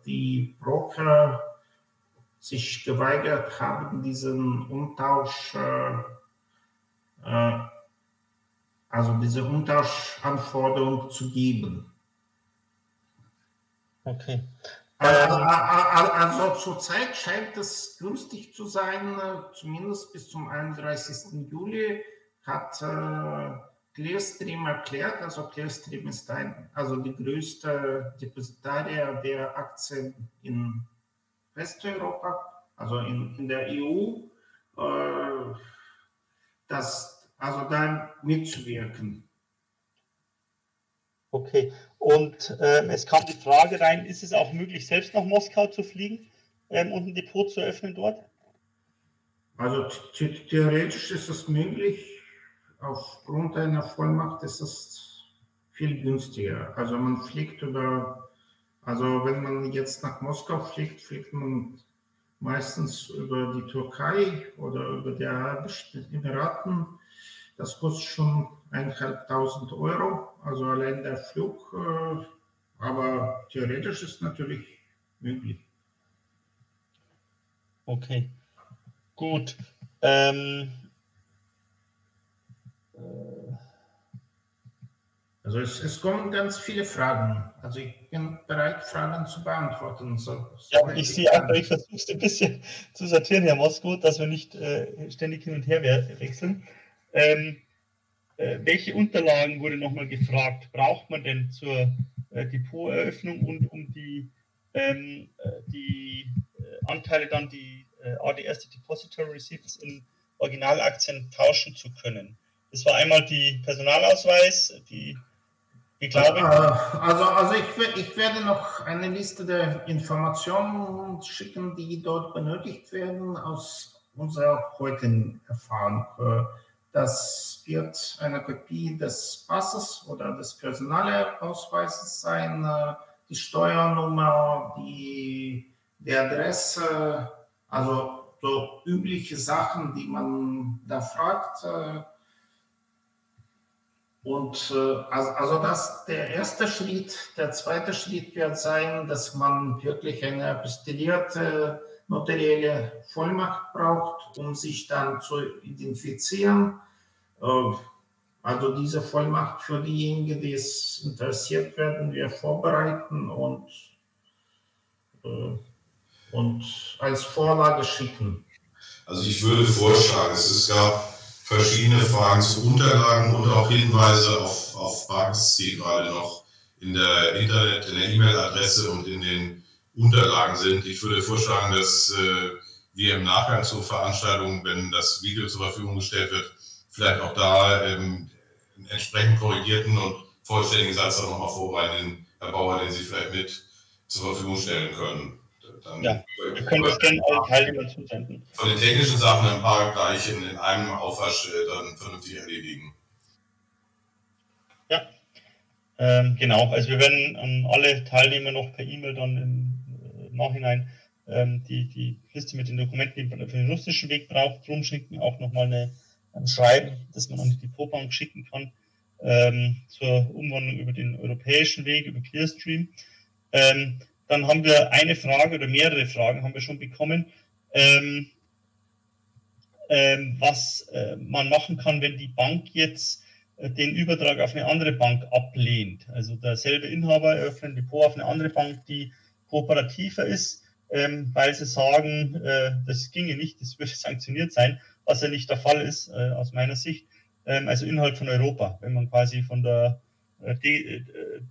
die Broker sich geweigert haben, diesen Umtausch, äh, also diese Umtauschanforderung zu geben. Okay. Also zurzeit scheint es günstig zu sein, zumindest bis zum 31. Juli hat äh, Clearstream erklärt, also Clearstream ist ein, also die größte Depositarier der Aktien in Westeuropa, also in, in der EU, äh, das, also da mitzuwirken. Okay, und ähm, es kam die Frage rein, ist es auch möglich, selbst nach Moskau zu fliegen ähm, und ein Depot zu öffnen dort? Also theoretisch ist es möglich. Aufgrund einer Vollmacht ist es viel günstiger. Also man fliegt über, also wenn man jetzt nach Moskau fliegt, fliegt man meistens über die Türkei oder über die Arabischen Emiraten. Das kostet schon 1.500 Euro, also allein der Flug, äh, aber theoretisch ist natürlich möglich. Okay, gut. Ähm, also es, es, kommen ganz viele Fragen. Also ich bin bereit, Fragen zu beantworten. So, ja, ich sehe einfach, ich versuche es ein bisschen zu sortieren, Herr Mosko, dass wir nicht äh, ständig hin und her wechseln. Ähm, äh, welche Unterlagen wurde nochmal gefragt? Braucht man denn zur äh, Depoteröffnung und um die, ähm, äh, die äh, Anteile dann, die äh, ADS, die Depository Receipts in Originalaktien tauschen zu können? Das war einmal die Personalausweis, die ich glaube. Also, also ich, ich werde noch eine Liste der Informationen schicken, die dort benötigt werden aus unserer heutigen Erfahrung. Das wird eine Kopie des Passes oder des Personalausweises sein, äh, die Steuernummer, die, die Adresse, also so übliche Sachen, die man da fragt. Und äh, also, das der erste Schritt. Der zweite Schritt wird sein, dass man wirklich eine apostillierte notarielle Vollmacht braucht, um sich dann zu identifizieren. Äh, also diese Vollmacht für diejenigen, die es interessiert, werden wir vorbereiten und, äh, und als Vorlage schicken. Also ich würde vorschlagen, es gab verschiedene Fragen zu Unterlagen und auch Hinweise auf, auf Bugs, die gerade noch in der Internet, in der E-Mail-Adresse und in den Unterlagen sind. Ich würde vorschlagen, dass äh, wir im Nachgang zur Veranstaltung, wenn das Video zur Verfügung gestellt wird, vielleicht auch da ähm, entsprechend korrigierten und vollständigen Satz auch nochmal vorbereiten, Herr Bauer, den Sie vielleicht mit zur Verfügung stellen können. Dann ja, wir können das gerne allen Teilnehmern zusenden. Von den technischen Sachen ein paar gleich in, in einem Aufwasch äh, dann vernünftig erledigen. Ja, ähm, genau. Also wir werden an alle Teilnehmer noch per E-Mail dann im äh, Nachhinein ähm, die, die Liste mit den Dokumenten, die man für den russischen Weg braucht, drum schicken, auch nochmal eine, ein Schreiben, das man an die Depotbank schicken kann, ähm, zur Umwandlung über den europäischen Weg, über Clearstream. Ähm, dann haben wir eine Frage oder mehrere Fragen haben wir schon bekommen, ähm, ähm, was äh, man machen kann, wenn die Bank jetzt äh, den Übertrag auf eine andere Bank ablehnt. Also derselbe Inhaber eröffnet ein Depot auf eine andere Bank, die kooperativer ist, ähm, weil sie sagen, äh, das ginge nicht, das würde sanktioniert sein, was ja nicht der Fall ist äh, aus meiner Sicht. Ähm, also innerhalb von Europa, wenn man quasi von der äh,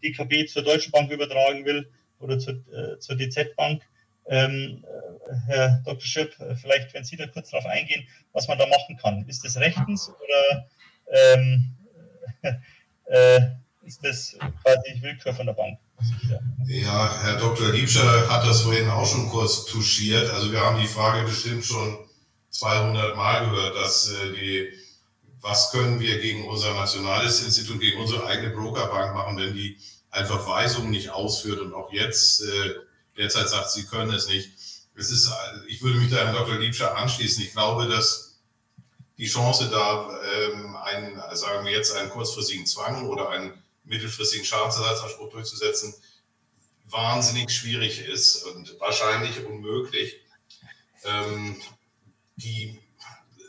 DKB äh, zur Deutschen Bank übertragen will, oder zur, äh, zur DZ Bank. Ähm, äh, Herr Dr. Schirp, vielleicht, wenn Sie da kurz darauf eingehen, was man da machen kann. Ist das rechtens oder ähm, äh, ist das quasi Willkür von der Bank? Ja, Herr Dr. Liebscher hat das vorhin auch schon kurz touchiert. Also wir haben die Frage bestimmt schon 200 Mal gehört, dass äh, die, was können wir gegen unser nationales Institut, gegen unsere eigene Brokerbank machen, wenn die einfach Weisungen nicht ausführt und auch jetzt äh, derzeit sagt, sie können es nicht. Es ist, ich würde mich da Herrn Dr. Liebscher anschließen. Ich glaube, dass die Chance da, ähm, einen, sagen wir jetzt, einen kurzfristigen Zwang oder einen mittelfristigen Schadensersatzanspruch durchzusetzen, wahnsinnig schwierig ist und wahrscheinlich unmöglich. Ähm, die,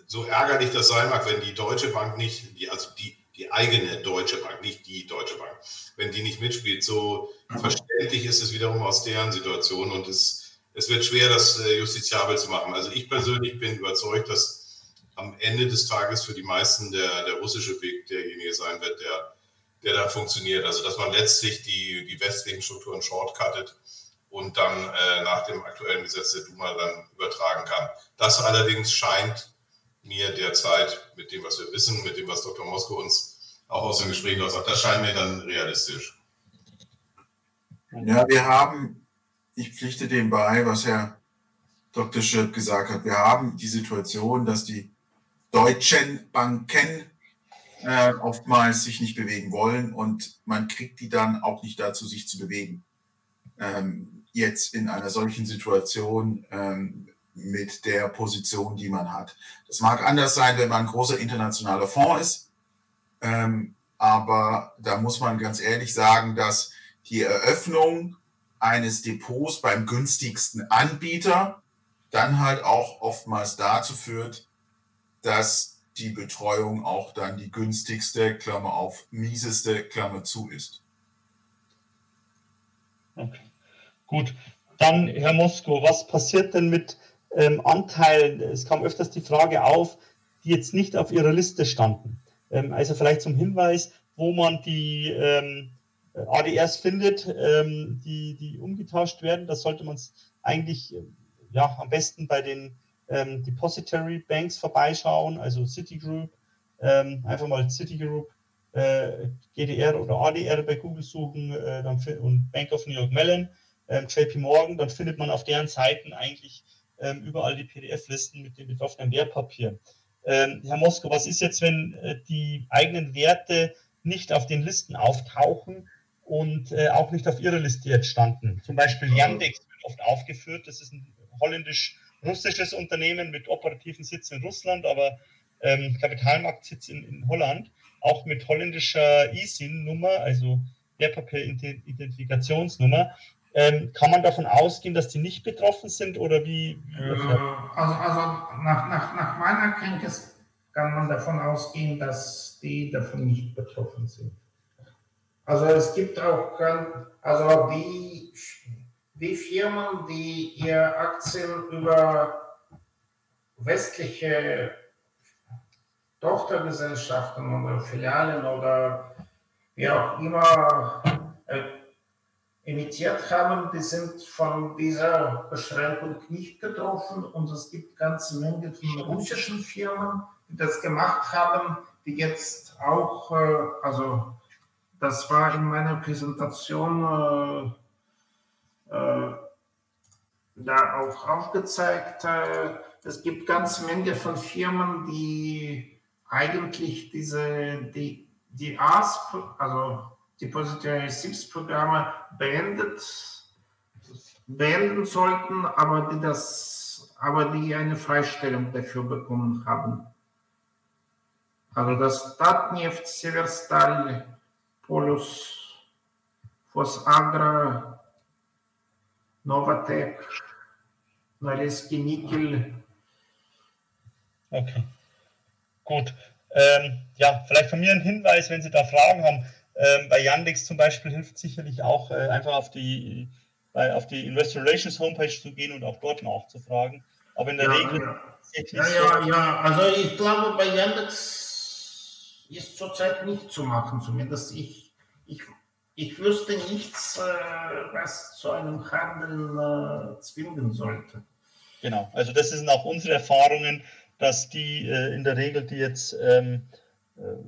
so ärgerlich das sein mag, wenn die Deutsche Bank nicht, die, also die, die eigene Deutsche Bank, nicht die Deutsche Bank, wenn die nicht mitspielt. So mhm. verständlich ist es wiederum aus deren Situation und es, es wird schwer, das äh, justiziabel zu machen. Also ich persönlich bin überzeugt, dass am Ende des Tages für die meisten der, der russische Weg derjenige sein wird, der, der da funktioniert. Also dass man letztlich die, die westlichen Strukturen shortcuttet und dann äh, nach dem aktuellen Gesetz der Duma dann übertragen kann. Das allerdings scheint mir derzeit mit dem, was wir wissen, mit dem, was Dr. Mosko uns auch aus den Gesprächen sagt. Das scheint mir dann realistisch. Ja, wir haben, ich pflichte dem bei, was Herr Dr. Schirp gesagt hat. Wir haben die Situation, dass die deutschen Banken äh, oftmals sich nicht bewegen wollen und man kriegt die dann auch nicht dazu, sich zu bewegen. Ähm, jetzt in einer solchen Situation ähm, mit der Position, die man hat. Das mag anders sein, wenn man ein großer internationaler Fonds ist ähm, aber da muss man ganz ehrlich sagen, dass die Eröffnung eines Depots beim günstigsten Anbieter dann halt auch oftmals dazu führt, dass die Betreuung auch dann die günstigste, Klammer auf, mieseste, Klammer zu ist. Okay. Gut, dann Herr Mosko, was passiert denn mit ähm, Anteilen? Es kam öfters die Frage auf, die jetzt nicht auf Ihrer Liste standen. Ähm, also vielleicht zum Hinweis, wo man die ähm, ADRs findet, ähm, die, die umgetauscht werden. Das sollte man eigentlich ja, am besten bei den ähm, Depository Banks vorbeischauen, also Citigroup, ähm, einfach mal Citigroup, äh, GDR oder ADR bei Google suchen äh, dann, und Bank of New York Mellon, äh, JP Morgan, dann findet man auf deren Seiten eigentlich ähm, überall die PDF-Listen mit den betroffenen Wertpapieren. Ähm, Herr Mosko, was ist jetzt, wenn äh, die eigenen Werte nicht auf den Listen auftauchen und äh, auch nicht auf Ihrer Liste jetzt standen? Zum Beispiel Yandex wird oft aufgeführt. Das ist ein holländisch-russisches Unternehmen mit operativen Sitz in Russland, aber ähm, Kapitalmarktsitz in, in Holland, auch mit holländischer ISIN-Nummer, also Wertpapier-Identifikationsnummer. Ähm, kann man davon ausgehen, dass die nicht betroffen sind oder wie? Äh, also, also nach, nach, nach meiner Kenntnis kann man davon ausgehen, dass die davon nicht betroffen sind. Also es gibt auch, also die, die Firmen, die ihre Aktien über westliche Tochtergesellschaften oder Filialen oder wie auch immer emittiert haben, die sind von dieser Beschränkung nicht getroffen und es gibt ganze Menge von russischen Firmen, die das gemacht haben, die jetzt auch, äh, also das war in meiner Präsentation äh, äh, da auch aufgezeigt. Äh, es gibt ganze Menge von Firmen, die eigentlich diese, die, die ASP, also Depository Receipts Programme beendet, beenden sollten, aber die das, aber die eine Freistellung dafür bekommen haben. Also das Tatneft, Severstal, Polus, Fosagra, Novatec, Norilski Nickel. Okay, gut. Ähm, ja, vielleicht von mir ein Hinweis, wenn Sie da Fragen haben. Ähm, bei Yandex zum Beispiel hilft sicherlich auch, äh, einfach auf die, bei, auf die Investor Relations Homepage zu gehen und auch dort nachzufragen. Aber in der ja, Regel. Ja. ja, ja, ja, also ich glaube, bei Yandex ist zurzeit nicht zu machen, zumindest ich. Ich, ich wüsste nichts, äh, was zu einem Handeln äh, zwingen sollte. Genau, also das sind auch unsere Erfahrungen, dass die äh, in der Regel, die jetzt ähm, äh,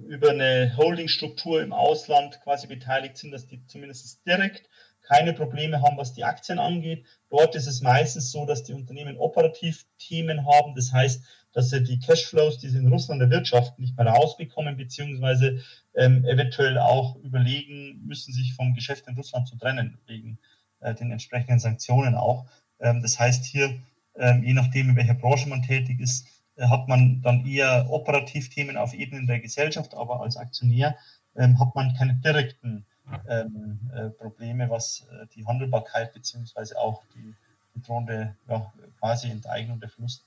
über eine Holdingstruktur im Ausland quasi beteiligt sind, dass die zumindest direkt keine Probleme haben, was die Aktien angeht. Dort ist es meistens so, dass die Unternehmen operativ Themen haben. Das heißt, dass sie die Cashflows, die sie in Russland erwirtschaften, nicht mehr rausbekommen, beziehungsweise ähm, eventuell auch überlegen müssen, sich vom Geschäft in Russland zu trennen, wegen äh, den entsprechenden Sanktionen auch. Ähm, das heißt hier, ähm, je nachdem, in welcher Branche man tätig ist, äh, hat man dann eher Operativthemen auf Ebene der Gesellschaft, aber als Aktionär ähm, hat man keine direkten ähm, äh, Probleme, was äh, die Handelbarkeit beziehungsweise auch die, die drohende ja, quasi Enteignung der Verlust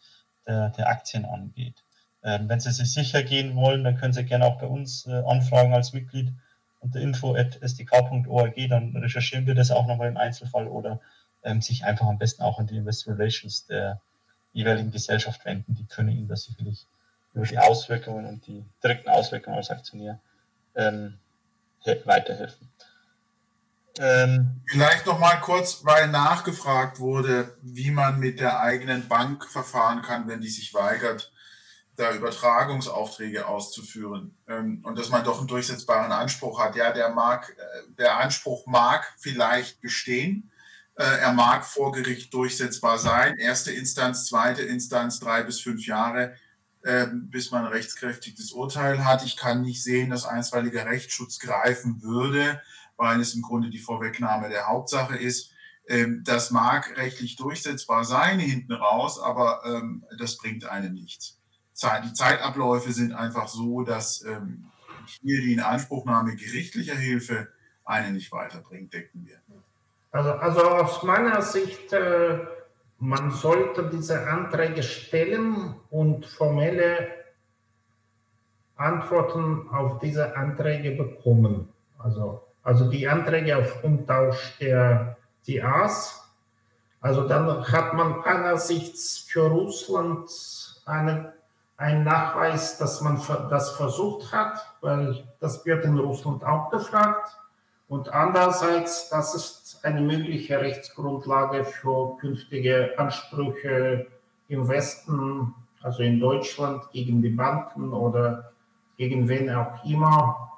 der, der Aktien angeht. Ähm, wenn Sie sich sicher gehen wollen, dann können Sie gerne auch bei uns äh, anfragen als Mitglied unter info.sdk.org, dann recherchieren wir das auch nochmal im Einzelfall oder ähm, sich einfach am besten auch an die Investor Relations der jeweiligen Gesellschaft wenden. Die können Ihnen das sicherlich über die Auswirkungen und die direkten Auswirkungen als Aktionär ähm, weiterhelfen. Ähm, Vielleicht noch mal kurz, weil nachgefragt wurde, wie man mit der eigenen Bank verfahren kann, wenn die sich weigert, da Übertragungsaufträge auszuführen ähm, und dass man doch einen durchsetzbaren Anspruch hat. Ja, der mag, äh, der Anspruch mag vielleicht bestehen. Äh, er mag vor Gericht durchsetzbar sein. Erste Instanz, zweite Instanz, drei bis fünf Jahre, äh, bis man ein rechtskräftiges Urteil hat. Ich kann nicht sehen, dass einstweiliger Rechtsschutz greifen würde weil es im Grunde die Vorwegnahme der Hauptsache ist. Ähm, das mag rechtlich durchsetzbar sein hinten raus, aber ähm, das bringt einem nichts. Die Zeitabläufe sind einfach so, dass ähm, hier die Inanspruchnahme gerichtlicher Hilfe einen nicht weiterbringt, denken wir. Also, also aus meiner Sicht, äh, man sollte diese Anträge stellen und formelle Antworten auf diese Anträge bekommen. Also also die Anträge auf Umtausch der DAs. Also dann hat man einerseits für Russland eine, einen Nachweis, dass man das versucht hat, weil das wird in Russland auch gefragt. Und andererseits, das ist eine mögliche Rechtsgrundlage für künftige Ansprüche im Westen, also in Deutschland gegen die Banken oder gegen wen auch immer.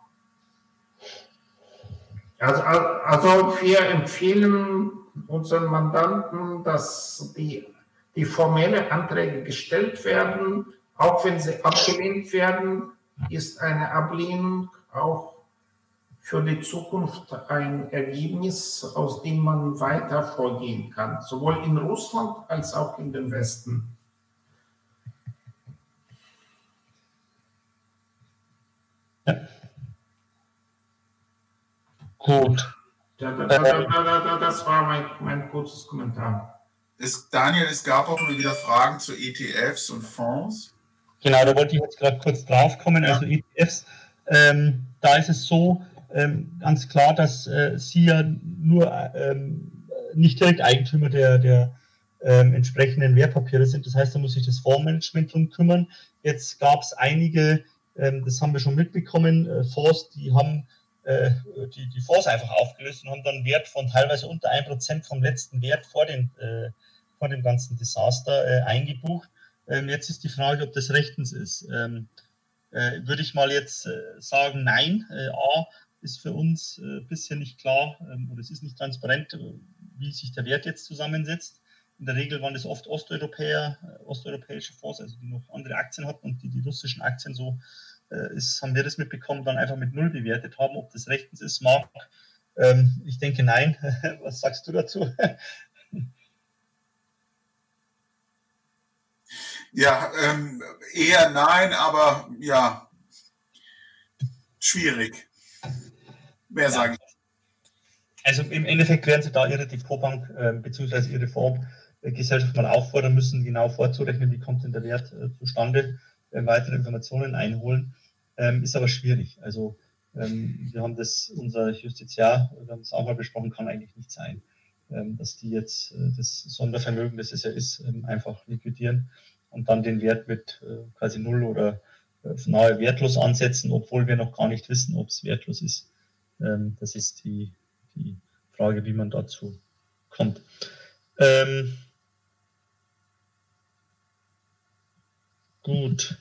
Also, also wir empfehlen unseren Mandanten, dass die, die formelle Anträge gestellt werden. Auch wenn sie abgelehnt werden, ist eine Ablehnung auch für die Zukunft ein Ergebnis, aus dem man weiter vorgehen kann, sowohl in Russland als auch in den Westen. Gut. Da, da, da, das war mein, mein kurzes Kommentar. Es, Daniel, es gab auch wieder Fragen zu ETFs und Fonds. Genau, da wollte ich jetzt gerade kurz drauf kommen. Ja. Also ETFs, ähm, da ist es so ähm, ganz klar, dass äh, Sie ja nur ähm, nicht direkt Eigentümer der, der ähm, entsprechenden Wertpapiere sind. Das heißt, da muss sich das Fondsmanagement drum kümmern. Jetzt gab es einige Ähm, das haben wir schon mitbekommen. Äh, Fonds, die haben äh, die, die Fonds einfach aufgelöst und haben dann Wert von teilweise unter 1% vom letzten Wert vor, den, äh, vor dem ganzen Desaster äh, eingebucht. Ähm, jetzt ist die Frage, ob das rechtens ist. Ähm, äh, würde ich mal jetzt äh, sagen, nein. A, ist für uns ein bisschen nicht klar ähm, oder es ist nicht transparent, wie sich der Wert jetzt zusammensetzt. In der Regel waren es oft Osteuropäer, osteuropäische Fonds, also die noch andere Aktien hatten und die die russischen Aktien so äh, ist, haben wir das mitbekommen, dann einfach mit Null bewertet haben. Ob das rechtens ist, Marc, ähm, ich denke nein. Was sagst du dazu? Ja, ähm, eher nein, aber ja, schwierig. Mehr ja. sage ich. Also im Endeffekt werden Sie da Ihre Depotbank äh, bzw. Ihre Fondsgesellschaft mal auffordern müssen, genau vorzurechnen, wie kommt denn der Wert äh, zustande äh, weitere Informationen einholen. Ähm, ist aber schwierig. Also ähm, wir haben das, unser Justiziar, wir haben es auch mal besprochen, kann eigentlich nicht sein, ähm, dass die jetzt äh, das Sondervermögen, das es ja ist, ähm, einfach liquidieren und dann den Wert mit äh, quasi null oder äh, nahe wertlos ansetzen, obwohl wir noch gar nicht wissen, ob es wertlos ist. Ähm, das ist die, die Frage, wie man dazu kommt. Ähm, Gut.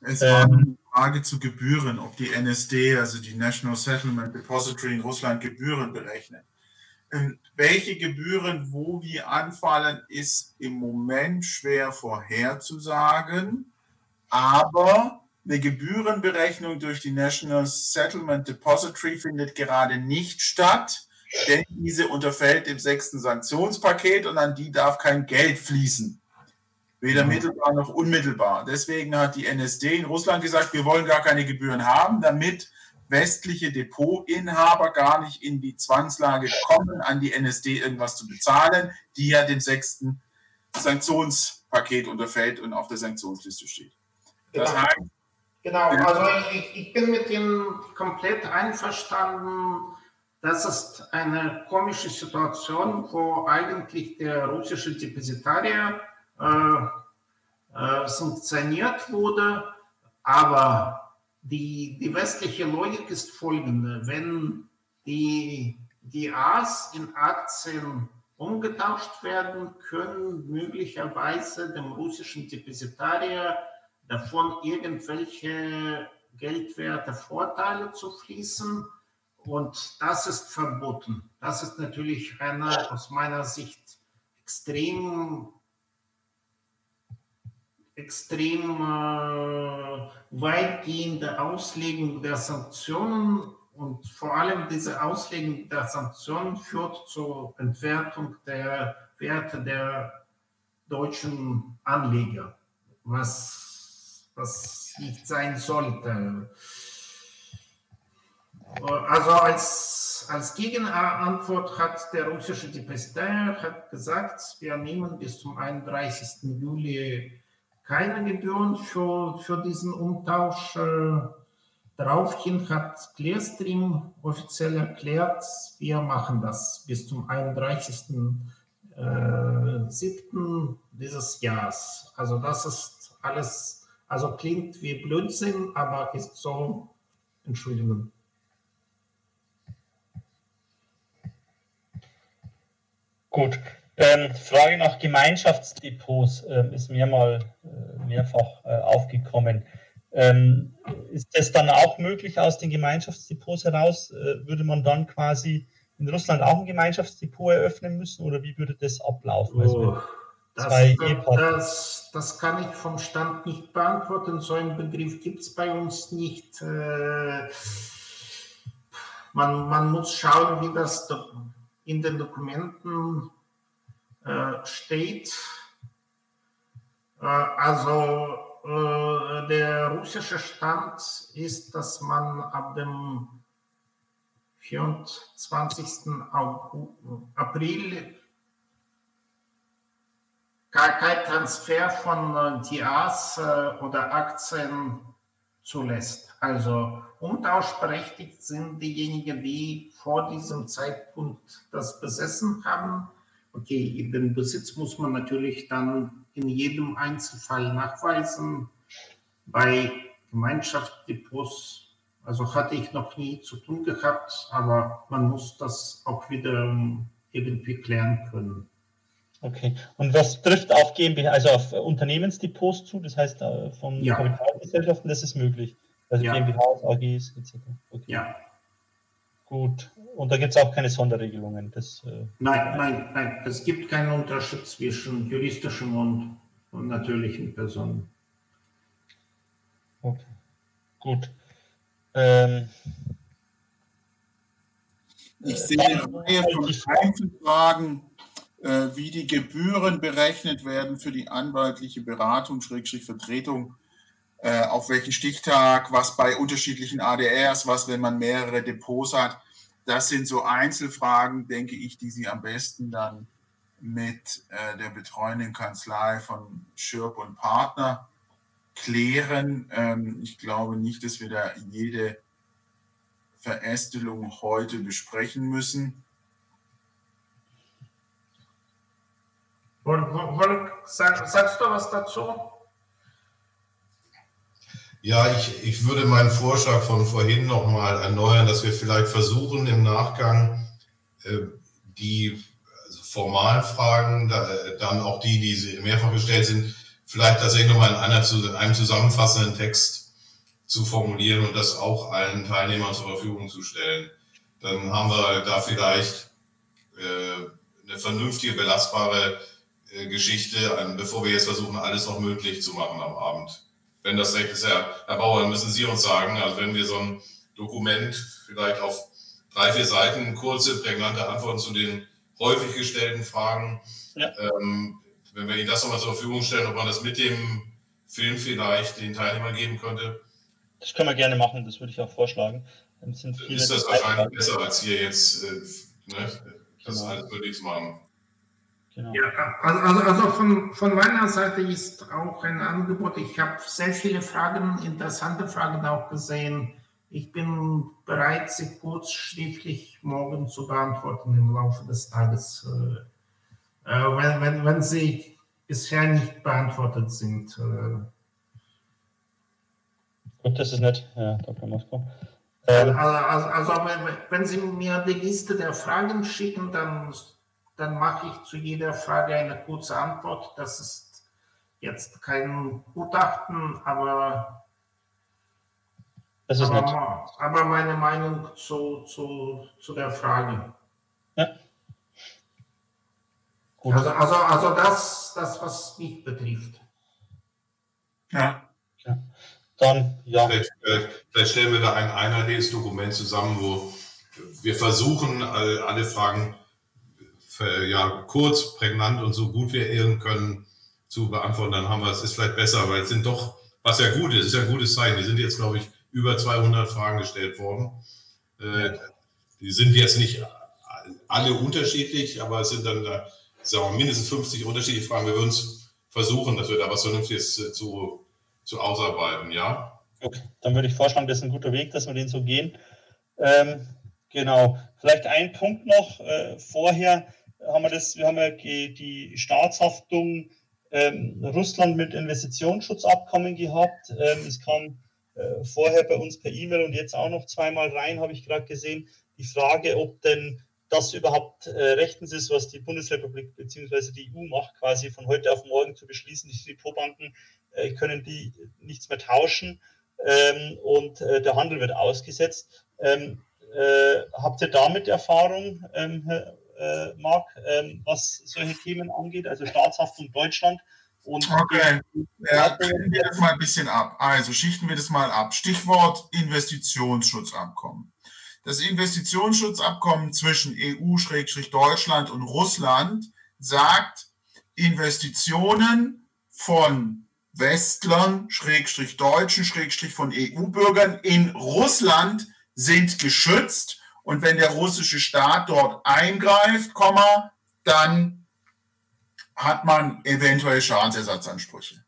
Es war ähm, eine Frage zu Gebühren, ob die NSD, also die National Settlement Depository in Russland, Gebühren berechnet. Ähm, welche Gebühren wo wie anfallen, ist im Moment schwer vorherzusagen, aber eine Gebührenberechnung durch die National Settlement Depository findet gerade nicht statt, denn diese unterfällt dem sechsten Sanktionspaket und an die darf kein Geld fließen. Weder mhm. mittelbar noch unmittelbar. Deswegen hat die NSD in Russland gesagt, wir wollen gar keine Gebühren haben, damit westliche Depotinhaber gar nicht in die Zwangslage kommen, an die NSD irgendwas zu bezahlen, die ja dem sechsten Sanktionspaket unterfällt und auf der Sanktionsliste steht. Das heißt, genau, also ich, ich bin mit Ihnen komplett einverstanden. Das ist eine komische Situation, wo eigentlich der russische Depositarier äh, äh, sanktioniert wurde. Aber die, die westliche Logik ist folgende. Wenn die, die A's in Aktien umgetauscht werden, können möglicherweise dem russischen Depositarier davon irgendwelche geldwerte Vorteile zu fließen. Und das ist verboten. Das ist natürlich eine aus meiner Sicht extrem extrem äh, weitgehende Auslegung der Sanktionen und vor allem diese Auslegung der Sanktionen führt zur Entwertung der Werte der deutschen Anleger, was, was nicht sein sollte. Also als, als Gegenantwort hat der russische Depositär hat gesagt, wir nehmen bis zum 31. Juli keine Gebühren für, für diesen Umtausch. Daraufhin hat Clearstream offiziell erklärt, wir machen das bis zum 31.07. Äh, dieses Jahres. Also das ist alles, also klingt wie Blödsinn, aber ist so, Entschuldigung. Gut, ähm, Frage nach Gemeinschaftsdepots ähm, ist mir mal äh, mehrfach äh, aufgekommen. Ähm, ist das dann auch möglich aus den Gemeinschaftsdepots heraus? Äh, würde man dann quasi in Russland auch ein Gemeinschaftsdepot eröffnen müssen oder wie würde das ablaufen? Also das, das, das, kann ich vom Stand nicht beantworten. So einen Begriff gibt es bei uns nicht. Äh, man, man muss schauen, wie das in den Dokumenten äh, steht. Äh, also der russische Stand ist, dass man ab dem 24. April kein Transfer von DIAs oder Aktien zulässt. Also umtauschberechtigt sind diejenigen, die vor diesem Zeitpunkt das besessen haben Okay, den Besitz muss man natürlich dann in jedem Einzelfall nachweisen. Bei Gemeinschaftsdepots also hatte ich noch nie zu tun gehabt, aber man muss das auch wieder ähm, irgendwie klären können. Okay. Und was trifft auf GmbH, also auf Unternehmensdepots zu? Das heißt, äh, von ja. Kapitalgesellschaften, das ist möglich. Also ja. GmbHs, AGs etc. Okay. Ja. Gut. Und da gibt es auch keine Sonderregelungen. Das, äh, nein, nein, nein. Es gibt keinen Unterschied zwischen juristischen und, und natürlichen Personen. Okay. Gut. Ähm, ich sehe eine Reihe von Einzelfragen, äh, wie die Gebühren berechnet werden für die anwaltliche Beratung, Schrägstrich Vertretung, äh, auf welchen Stichtag, was bei unterschiedlichen ADRs, was, wenn man mehrere Depots hat. Das sind so Einzelfragen, denke ich, die Sie am besten dann mit äh, der betreuenden Kanzlei von Schirp und Partner klären. Ähm, ich glaube nicht, dass wir da jede Verästelung heute besprechen müssen. Sagst du was dazu? Ja, ich, ich würde meinen Vorschlag von vorhin nochmal erneuern, dass wir vielleicht versuchen, im Nachgang äh, die also formalen Fragen, da, dann auch die, die mehrfach gestellt sind, vielleicht tatsächlich nochmal in einer, einem zusammenfassenden Text zu formulieren und das auch allen Teilnehmern zur Verfügung zu stellen. Dann haben wir da vielleicht äh, eine vernünftige, belastbare äh, Geschichte, bevor wir jetzt versuchen, alles noch mündlich zu machen am Abend. Wenn das recht ist, Herr, Herr Bauer, müssen Sie uns sagen, also wenn wir so ein Dokument vielleicht auf drei, vier Seiten kurze, prägnante Antworten zu den häufig gestellten Fragen ja. ähm, wenn wir Ihnen das nochmal zur Verfügung stellen, ob man das mit dem Film vielleicht den Teilnehmern geben könnte? Das können wir gerne machen, das würde ich auch vorschlagen. ist das wahrscheinlich besser, als hier jetzt äh, ne, das genau. alles möglich machen. Genau. Ja, also, also von, von, meiner Seite ist auch ein Angebot. Ich habe sehr viele Fragen, interessante Fragen auch gesehen. Ich bin bereit, sie kurz schriftlich morgen zu beantworten im Laufe des Tages. Äh, äh, wenn, wenn, wenn sie bisher nicht beantwortet sind. Äh. Gut, das ist nett, ja, Dr. Moskau. Ähm, also, also, wenn, wenn Sie mir die Liste der Fragen schicken, dann, dann mache ich zu jeder Frage eine kurze Antwort. Das ist jetzt kein Gutachten, aber, das ist aber, nett. aber meine Meinung zu, zu, zu der Frage. Ja. Also, also, also das, das, was mich betrifft. Ja. ja. Dann, ja. Vielleicht, äh, vielleicht, stellen wir da ein einheitliches Dokument zusammen, wo wir versuchen, alle Fragen ja, kurz, prägnant und so gut wir ehren können zu beantworten. Dann haben wir es, ist vielleicht besser, weil es sind doch, was ja gut ist, ist ja ein gutes Zeichen. Die sind jetzt, glaube ich, über 200 Fragen gestellt worden. Äh, die sind jetzt nicht alle unterschiedlich, aber es sind dann da sagen wir, mindestens 50 unterschiedliche Fragen. Wir würden es versuchen, dass wir da was Vernünftiges äh, zu, zu ausarbeiten, ja? Okay, dann würde ich vorschlagen, das ist ein guter Weg, dass wir den so gehen. Ähm, genau, vielleicht ein Punkt noch. Äh, vorher haben wir das, wir haben ja die Staatshaftung ähm, Russland mit Investitionsschutzabkommen gehabt. Ähm, es kam äh, vorher bei uns per E-Mail und jetzt auch noch zweimal rein, habe ich gerade gesehen, die Frage, ob denn das überhaupt äh, rechtens ist, was die Bundesrepublik bzw. die EU macht, quasi von heute auf morgen zu beschließen, die Depotbanken äh, können die nichts mehr tauschen ähm, und äh, der Handel wird ausgesetzt. Ähm, äh, habt ihr damit Erfahrung, ähm, Herr äh, Marc, ähm, was solche Themen angeht, also Staatshaftung Deutschland? Und okay, ja, schichten wir das mal ein bisschen ab. Also schichten wir das mal ab. Stichwort Investitionsschutzabkommen. Das Investitionsschutzabkommen zwischen EU-Deutschland und Russland sagt, Investitionen von Westlern, Schrägstrich Deutschen, Schrägstrich von EU-Bürgern in Russland sind geschützt. Und wenn der russische Staat dort eingreift, dann hat man eventuell Schadensersatzansprüche.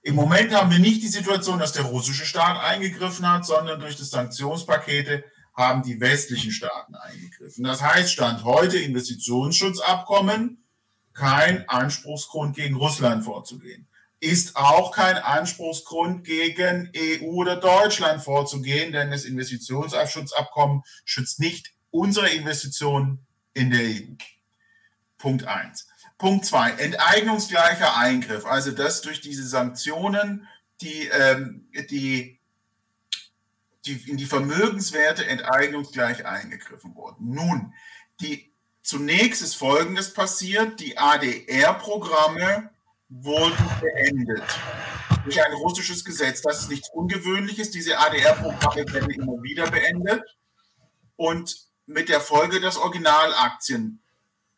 Im Moment haben wir nicht die Situation, dass der russische Staat eingegriffen hat, sondern durch das Sanktionspakete haben die westlichen Staaten eingegriffen. Das heißt, Stand heute Investitionsschutzabkommen, kein Anspruchsgrund gegen Russland vorzugehen. Ist auch kein Anspruchsgrund gegen EU oder Deutschland vorzugehen, denn das Investitionsschutzabkommen schützt nicht unsere Investitionen in der EU. Punkt 1. Punkt 2. Enteignungsgleicher Eingriff. Also dass durch diese Sanktionen die, ähm, die, die in die Vermögenswerte enteignungsgleich eingegriffen wurden. Nun, die, zunächst ist Folgendes passiert. Die ADR-Programme wurden beendet durch ein russisches Gesetz. Das ist nichts Ungewöhnliches. Diese ADR-Programme werden immer wieder beendet und mit der Folge, dass Originalaktien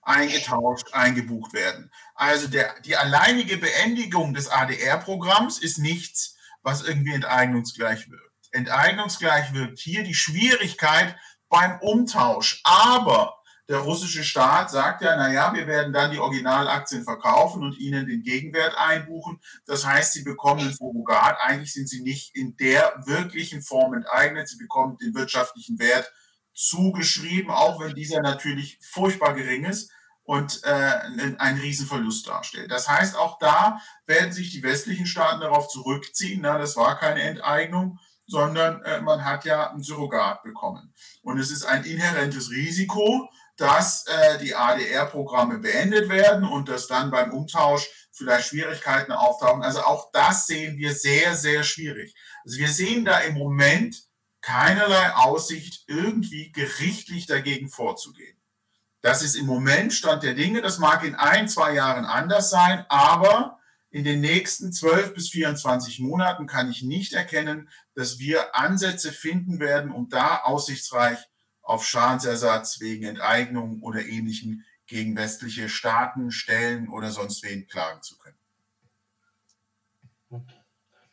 eingetauscht, eingebucht werden. Also der, die alleinige Beendigung des ADR-Programms ist nichts, was irgendwie enteignungsgleich wirkt. Enteignungsgleich wirkt hier die Schwierigkeit beim Umtausch. Aber der russische Staat sagt ja, naja, wir werden dann die Originalaktien verkaufen und ihnen den Gegenwert einbuchen. Das heißt, sie bekommen ein Surrogat. Eigentlich sind sie nicht in der wirklichen Form enteignet. Sie bekommen den wirtschaftlichen Wert zugeschrieben, auch wenn dieser natürlich furchtbar gering ist und äh, einen Riesenverlust darstellt. Das heißt, auch da werden sich die westlichen Staaten darauf zurückziehen. Na, das war keine Enteignung, sondern äh, man hat ja ein Surrogat bekommen. Und es ist ein inhärentes Risiko, dass äh, die ADR-Programme beendet werden und dass dann beim Umtausch vielleicht Schwierigkeiten auftauchen. Also auch das sehen wir sehr, sehr schwierig. Also wir sehen da im Moment keinerlei Aussicht, irgendwie gerichtlich dagegen vorzugehen. Das ist im Moment Stand der Dinge. Das mag in ein, zwei Jahren anders sein, aber in den nächsten 12 bis 24 Monaten kann ich nicht erkennen, dass wir Ansätze finden werden, um da aussichtsreich auf Schadensersatz wegen Enteignung oder ähnlichem gegen westliche Staaten, Stellen oder sonst wen klagen zu können.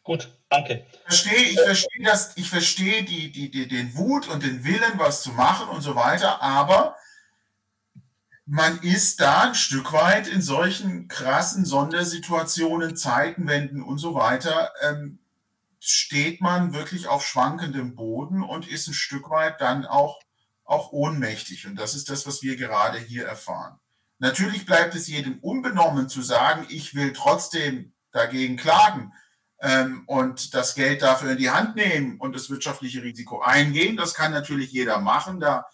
Gut, danke. Ich verstehe, ich verstehe, das, ich verstehe die, die, die, den Wut und den Willen, was zu machen und so weiter, aber man ist da ein Stück weit in solchen krassen Sondersituationen, Zeitenwenden und so weiter, ähm, steht man wirklich auf schwankendem Boden und ist ein Stück weit dann auch auch ohnmächtig. Und das ist das, was wir gerade hier erfahren. Natürlich bleibt es jedem unbenommen zu sagen, ich will trotzdem dagegen klagen ähm, und das Geld dafür in die Hand nehmen und das wirtschaftliche Risiko eingehen. Das kann natürlich jeder machen, da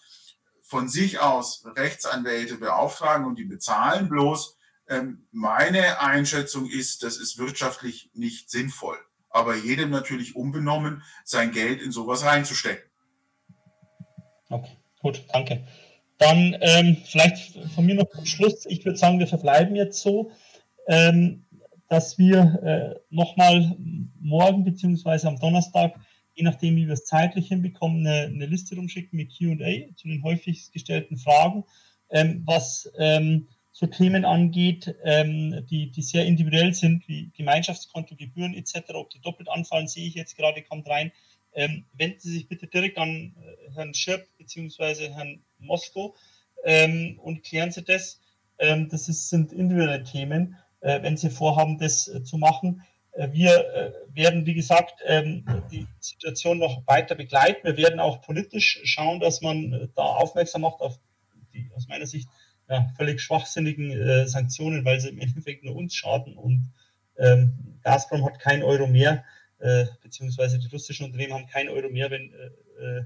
von sich aus Rechtsanwälte beauftragen und die bezahlen. Bloß ähm, meine Einschätzung ist, das ist wirtschaftlich nicht sinnvoll. Aber jedem natürlich unbenommen, sein Geld in sowas reinzustecken. Okay. Gut, danke. Dann ähm, vielleicht von mir noch zum Schluss. Ich würde sagen, wir verbleiben jetzt so, ähm, dass wir äh, nochmal morgen beziehungsweise am Donnerstag, je nachdem, wie wir es zeitlich hinbekommen, eine, eine Liste rumschicken mit QA zu den häufig gestellten Fragen, ähm, was ähm, so Themen angeht, ähm, die, die sehr individuell sind, wie Gemeinschaftskonto, Gebühren etc. Ob die doppelt anfallen, sehe ich jetzt gerade, kommt rein. Ähm, wenden Sie sich bitte direkt an äh, Herrn Schirp bzw. Herrn Mosko ähm, und klären Sie das. Ähm, das ist, sind individuelle Themen, äh, wenn Sie vorhaben, das äh, zu machen. Äh, wir äh, werden, wie gesagt, ähm, die Situation noch weiter begleiten. Wir werden auch politisch schauen, dass man äh, da aufmerksam macht auf die aus meiner Sicht ja, völlig schwachsinnigen Sanktionen, weil sie im Endeffekt nur uns schaden und ähm, Gazprom hat kein Euro mehr äh, beziehungsweise die russischen Unternehmen haben keinen Euro mehr, wenn äh, äh,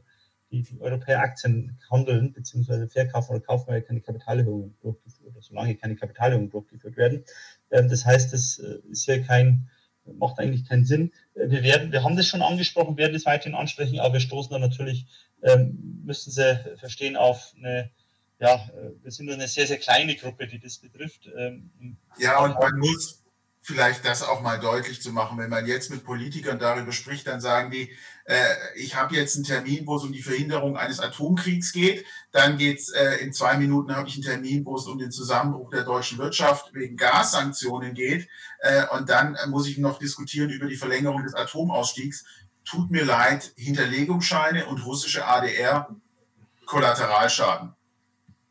die, die Europäer Aktien handeln, beziehungsweise verkaufen oder kaufen, weil keine Kapitalerhöhungen durchgeführt oder solange keine Kapitalerhöhungen durchgeführt werden. Ähm, das heißt, das äh, ist ja kein, macht eigentlich keinen Sinn. Äh, wir werden, wir haben das schon angesprochen, werden das weiterhin ansprechen, aber wir stoßen da natürlich, ähm, müssen Sie verstehen, auf eine, ja, wir sind nur eine sehr, sehr kleine Gruppe, die das betrifft. Ähm, ja, und man muss, vielleicht das auch mal deutlich zu machen. Wenn man jetzt mit Politikern darüber spricht, dann sagen die, äh, ich habe jetzt einen Termin, wo es um die Verhinderung eines Atomkriegs geht. Dann geht's äh, in zwei Minuten habe ich einen Termin, wo es um den Zusammenbruch der deutschen Wirtschaft wegen Gassanktionen geht. Äh, und dann muss ich noch diskutieren über die Verlängerung des Atomausstiegs. Tut mir leid, Hinterlegungsscheine und russische ADR Kollateralschaden.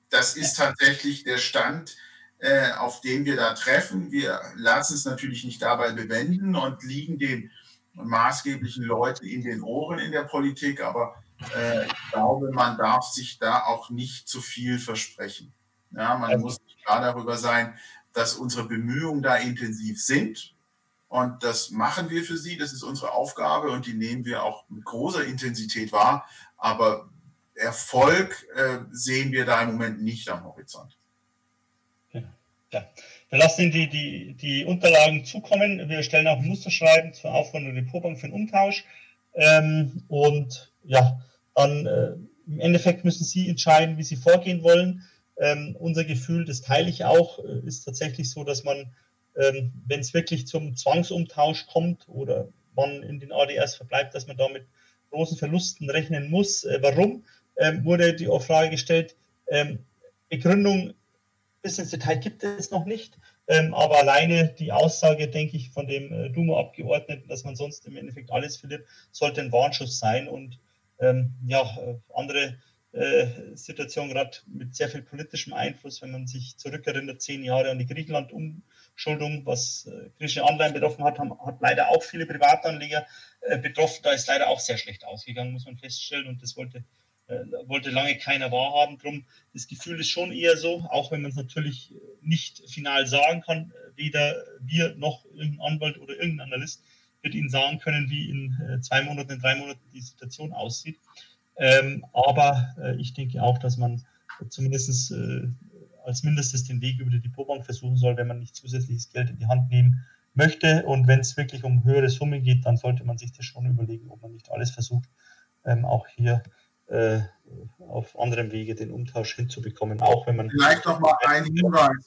Das ist tatsächlich der Stand, äh, auf den wir da treffen. Wir lassen es natürlich nicht dabei bewenden und liegen den maßgeblichen Leuten in den Ohren in der Politik, aber äh, ich glaube, man darf sich da auch nicht zu viel versprechen. Ja, man also, muss klar darüber sein, dass unsere Bemühungen da intensiv sind Und das machen wir für Sie, das ist unsere Aufgabe und die nehmen wir auch mit großer Intensität wahr. Aber Erfolg äh, sehen wir da im Moment nicht am Horizont. Ja. Wir lassen Ihnen die, die, die Unterlagen zukommen. Wir stellen auch ein Musterschreiben zur Aufforderung der Depotbank für den Umtausch. Ähm, und ja, dann äh, im Endeffekt müssen Sie entscheiden, wie Sie vorgehen wollen. Ähm, unser Gefühl, das teile ich auch, äh, ist tatsächlich so, dass man, ähm, wenn es wirklich zum Zwangsumtausch kommt oder man in den ADRs verbleibt, dass man da mit großen Verlusten rechnen muss. Äh, warum? Ähm, wurde die Frage gestellt. Ähm, Begründung bis ins Detail gibt es noch nicht. Ähm, aber alleine die Aussage, denke ich, von dem äh, Duma-Abgeordneten, dass man sonst im Endeffekt alles verliert, sollte ein Warnschuss sein. Und ähm, ja, äh, andere äh, Situation, gerade mit sehr viel politischem Einfluss, wenn man sich zurückerinnert, zehn Jahre an die Griechenland-Umschuldung, was äh, griechische Anleihen betroffen hat, haben, hat leider auch viele Privatanleger äh, betroffen. Da ist leider auch sehr schlecht ausgegangen, muss man feststellen. Und das wollte wollte lange keiner wahrhaben. Drum, das Gefühl ist schon eher so, auch wenn man es natürlich nicht final sagen kann, weder wir noch irgendein Anwalt oder irgendein Analyst wird Ihnen sagen können, wie in äh, zwei Monaten, in drei Monaten die Situation aussieht. Ähm, aber äh, ich denke auch, dass man zumindest äh, als Mindestes den Weg über die Depotbank versuchen soll, wenn man nicht zusätzliches Geld in die Hand nehmen möchte. Und wenn es wirklich um höhere Summen geht, dann sollte man sich das schon überlegen, ob man nicht alles versucht, ähm, auch hier äh, auf anderem Wege den Umtausch hinzubekommen, auch wenn man. Vielleicht noch mal ein Hinweis,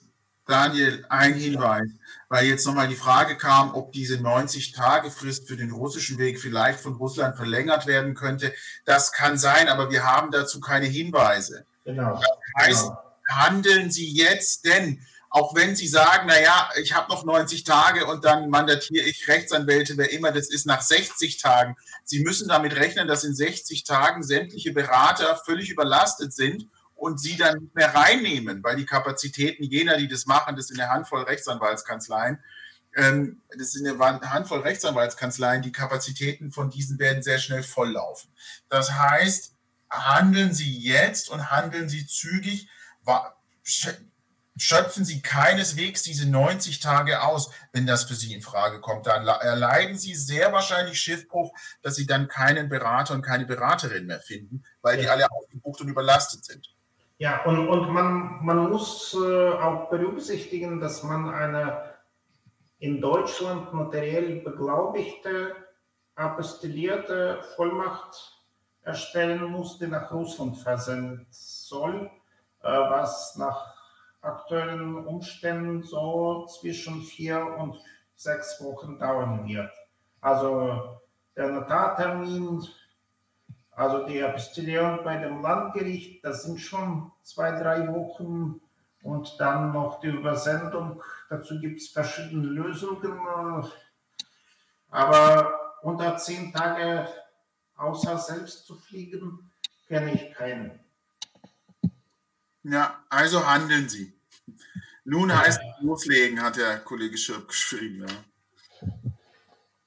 Daniel, ein Hinweis, weil jetzt nochmal die Frage kam, ob diese 90-Tage-Frist für den russischen Weg vielleicht von Russland verlängert werden könnte. Das kann sein, aber wir haben dazu keine Hinweise. Genau. Das heißt, genau. handeln Sie jetzt, denn auch wenn Sie sagen, naja, ich habe noch 90 Tage und dann mandatiere ich Rechtsanwälte, wer immer das ist, nach 60 Tagen. Sie müssen damit rechnen, dass in 60 Tagen sämtliche Berater völlig überlastet sind und sie dann nicht mehr reinnehmen, weil die Kapazitäten jener, die das machen, das sind eine Handvoll Rechtsanwaltskanzleien, ähm, das sind eine Handvoll Rechtsanwaltskanzleien, die Kapazitäten von diesen werden sehr schnell volllaufen. Das heißt, handeln Sie jetzt und handeln Sie zügig schöpfen Sie keineswegs diese 90 Tage aus, wenn das für Sie in Frage kommt. Dann erleiden Sie sehr wahrscheinlich Schiffbruch, dass Sie dann keinen Berater und keine Beraterin mehr finden, weil ja. die alle aufgebucht und überlastet sind. Ja, und, und man, man muss äh, auch berücksichtigen, dass man eine in Deutschland notariell beglaubigte, apostillierte Vollmacht erstellen muss, die nach Russland versendet soll, äh, was nach aktuellen Umständen so zwischen vier und sechs Wochen dauern wird. Also der Notartermin, also die Apostillierung bei dem Landgericht, das sind schon zwei, drei Wochen und dann noch die Übersendung. Dazu gibt es verschiedene Lösungen, aber unter zehn Tage außer selbst zu fliegen, kenne ich keinen. Ja, also handeln Sie. Nun heißt es loslegen, hat der Kollege Schirp geschrieben. Ja.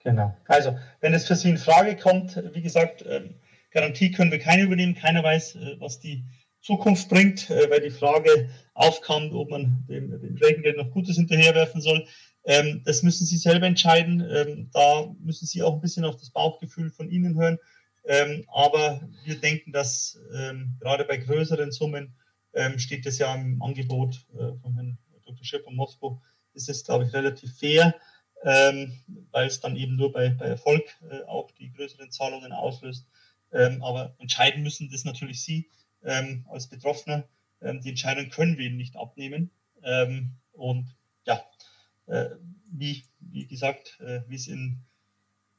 Genau. Also, wenn es für Sie in Frage kommt, wie gesagt, ähm, Garantie können wir keine übernehmen. Keiner weiß, äh, was die Zukunft bringt, äh, weil die Frage aufkam, ob man dem, dem Regengeld noch Gutes hinterherwerfen soll. Ähm, das müssen Sie selber entscheiden. Ähm, da müssen Sie auch ein bisschen auf das Bauchgefühl von Ihnen hören. aber wir denken, dass gerade bei größeren Summen ähm, steht das ja im Angebot äh, von Herrn Dr. Schipp und Moskau, ist es, glaube ich, relativ fair, ähm, weil es dann eben nur bei, bei Erfolg äh, auch die größeren Zahlungen auslöst. Ähm, aber entscheiden müssen das natürlich Sie ähm, als Betroffener. Ähm, die Entscheidung können wir Ihnen nicht abnehmen. Ähm, und ja, äh, wie, wie gesagt, äh, wie es in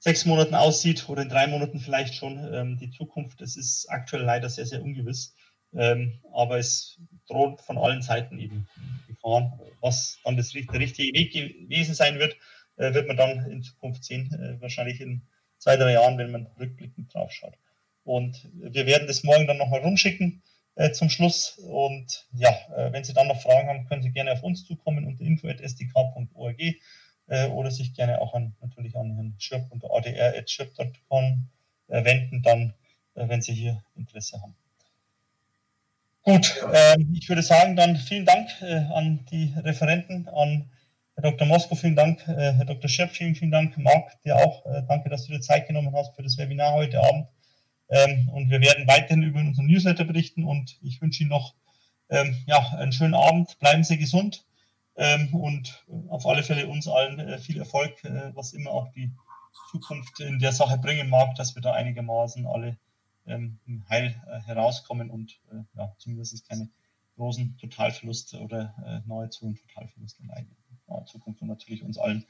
sechs Monaten aussieht oder in drei Monaten vielleicht schon, die Zukunft, das ist aktuell leider sehr, sehr ungewiss. Ähm, aber es droht von allen Seiten eben Gefahren. Was dann das, der richtige Weg gewesen sein wird, äh, wird man dann in Zukunft sehen, äh, wahrscheinlich in zwei, drei Jahren, wenn man rückblickend drauf schaut. Und wir werden das morgen dann nochmal rumschicken äh, zum Schluss. Und ja, äh, wenn Sie dann noch Fragen haben, können Sie gerne auf uns zukommen unter info.sdk.org äh, oder sich gerne auch an, natürlich an Herrn Schirp unter adr.schirp.com äh, wenden, dann, wenn Sie hier Interesse haben. Gut, äh, ich würde sagen, dann vielen Dank äh, an die Referenten, an Herr Dr. Mosko, vielen Dank. Äh, Herr Dr. Schepp, vielen, vielen Dank. Marc, dir auch. Äh, danke, dass du dir Zeit genommen hast für das Webinar heute Abend. Ähm, und wir werden weiterhin über unseren Newsletter berichten und ich wünsche Ihnen noch ähm, ja, einen schönen Abend. Bleiben Sie gesund ähm, und auf alle Fälle uns allen äh, viel Erfolg, was immer auch die Zukunft in der Sache bringen mag, dass wir da einigermaßen alle heil herauskommen und ja, zumindest keine großen Totalverluste oder nahezu einen Totalverlust erleiden naher Zukunft und natürlich uns allen,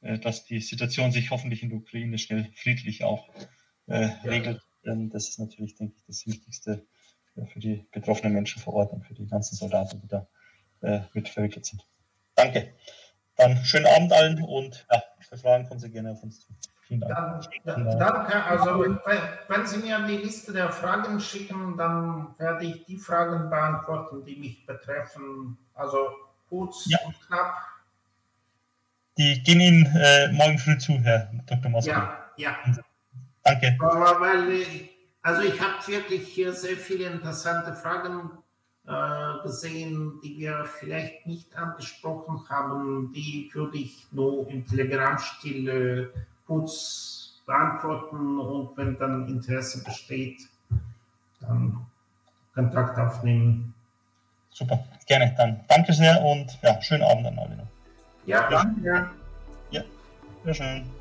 äh, dass die Situation sich hoffentlich in der Ukraine schnell friedlich auch äh, regelt. Ähm, das ist natürlich, denke ich, das Wichtigste äh, für die betroffenen Menschen vor Ort und für die ganzen Soldaten, die da äh, mit verwickelt sind. Danke. Dann schönen Abend allen und ja, für Fragen kommen Sie gerne auf uns zu. Vielen Dank. Dann, danke. Also wenn Sie mir die Liste der Fragen schicken, dann werde ich die Fragen beantworten, die mich betreffen. Also kurz ja. und knapp die gehen Ihnen äh, morgen früh zu, Herr Dr. Moskau. Ja, ja. Danke. Aber weil, also ich habe wirklich hier sehr viele interessante Fragen äh, gesehen, die wir vielleicht nicht angesprochen haben. Die würde ich nur im Telegram-Stil äh, kurz beantworten und wenn dann Interesse besteht, dann Kontakt aufnehmen. Super, gerne dann. Danke sehr und ja, schönen Abend an alle noch. Ja, danke. Ja, sehr schön.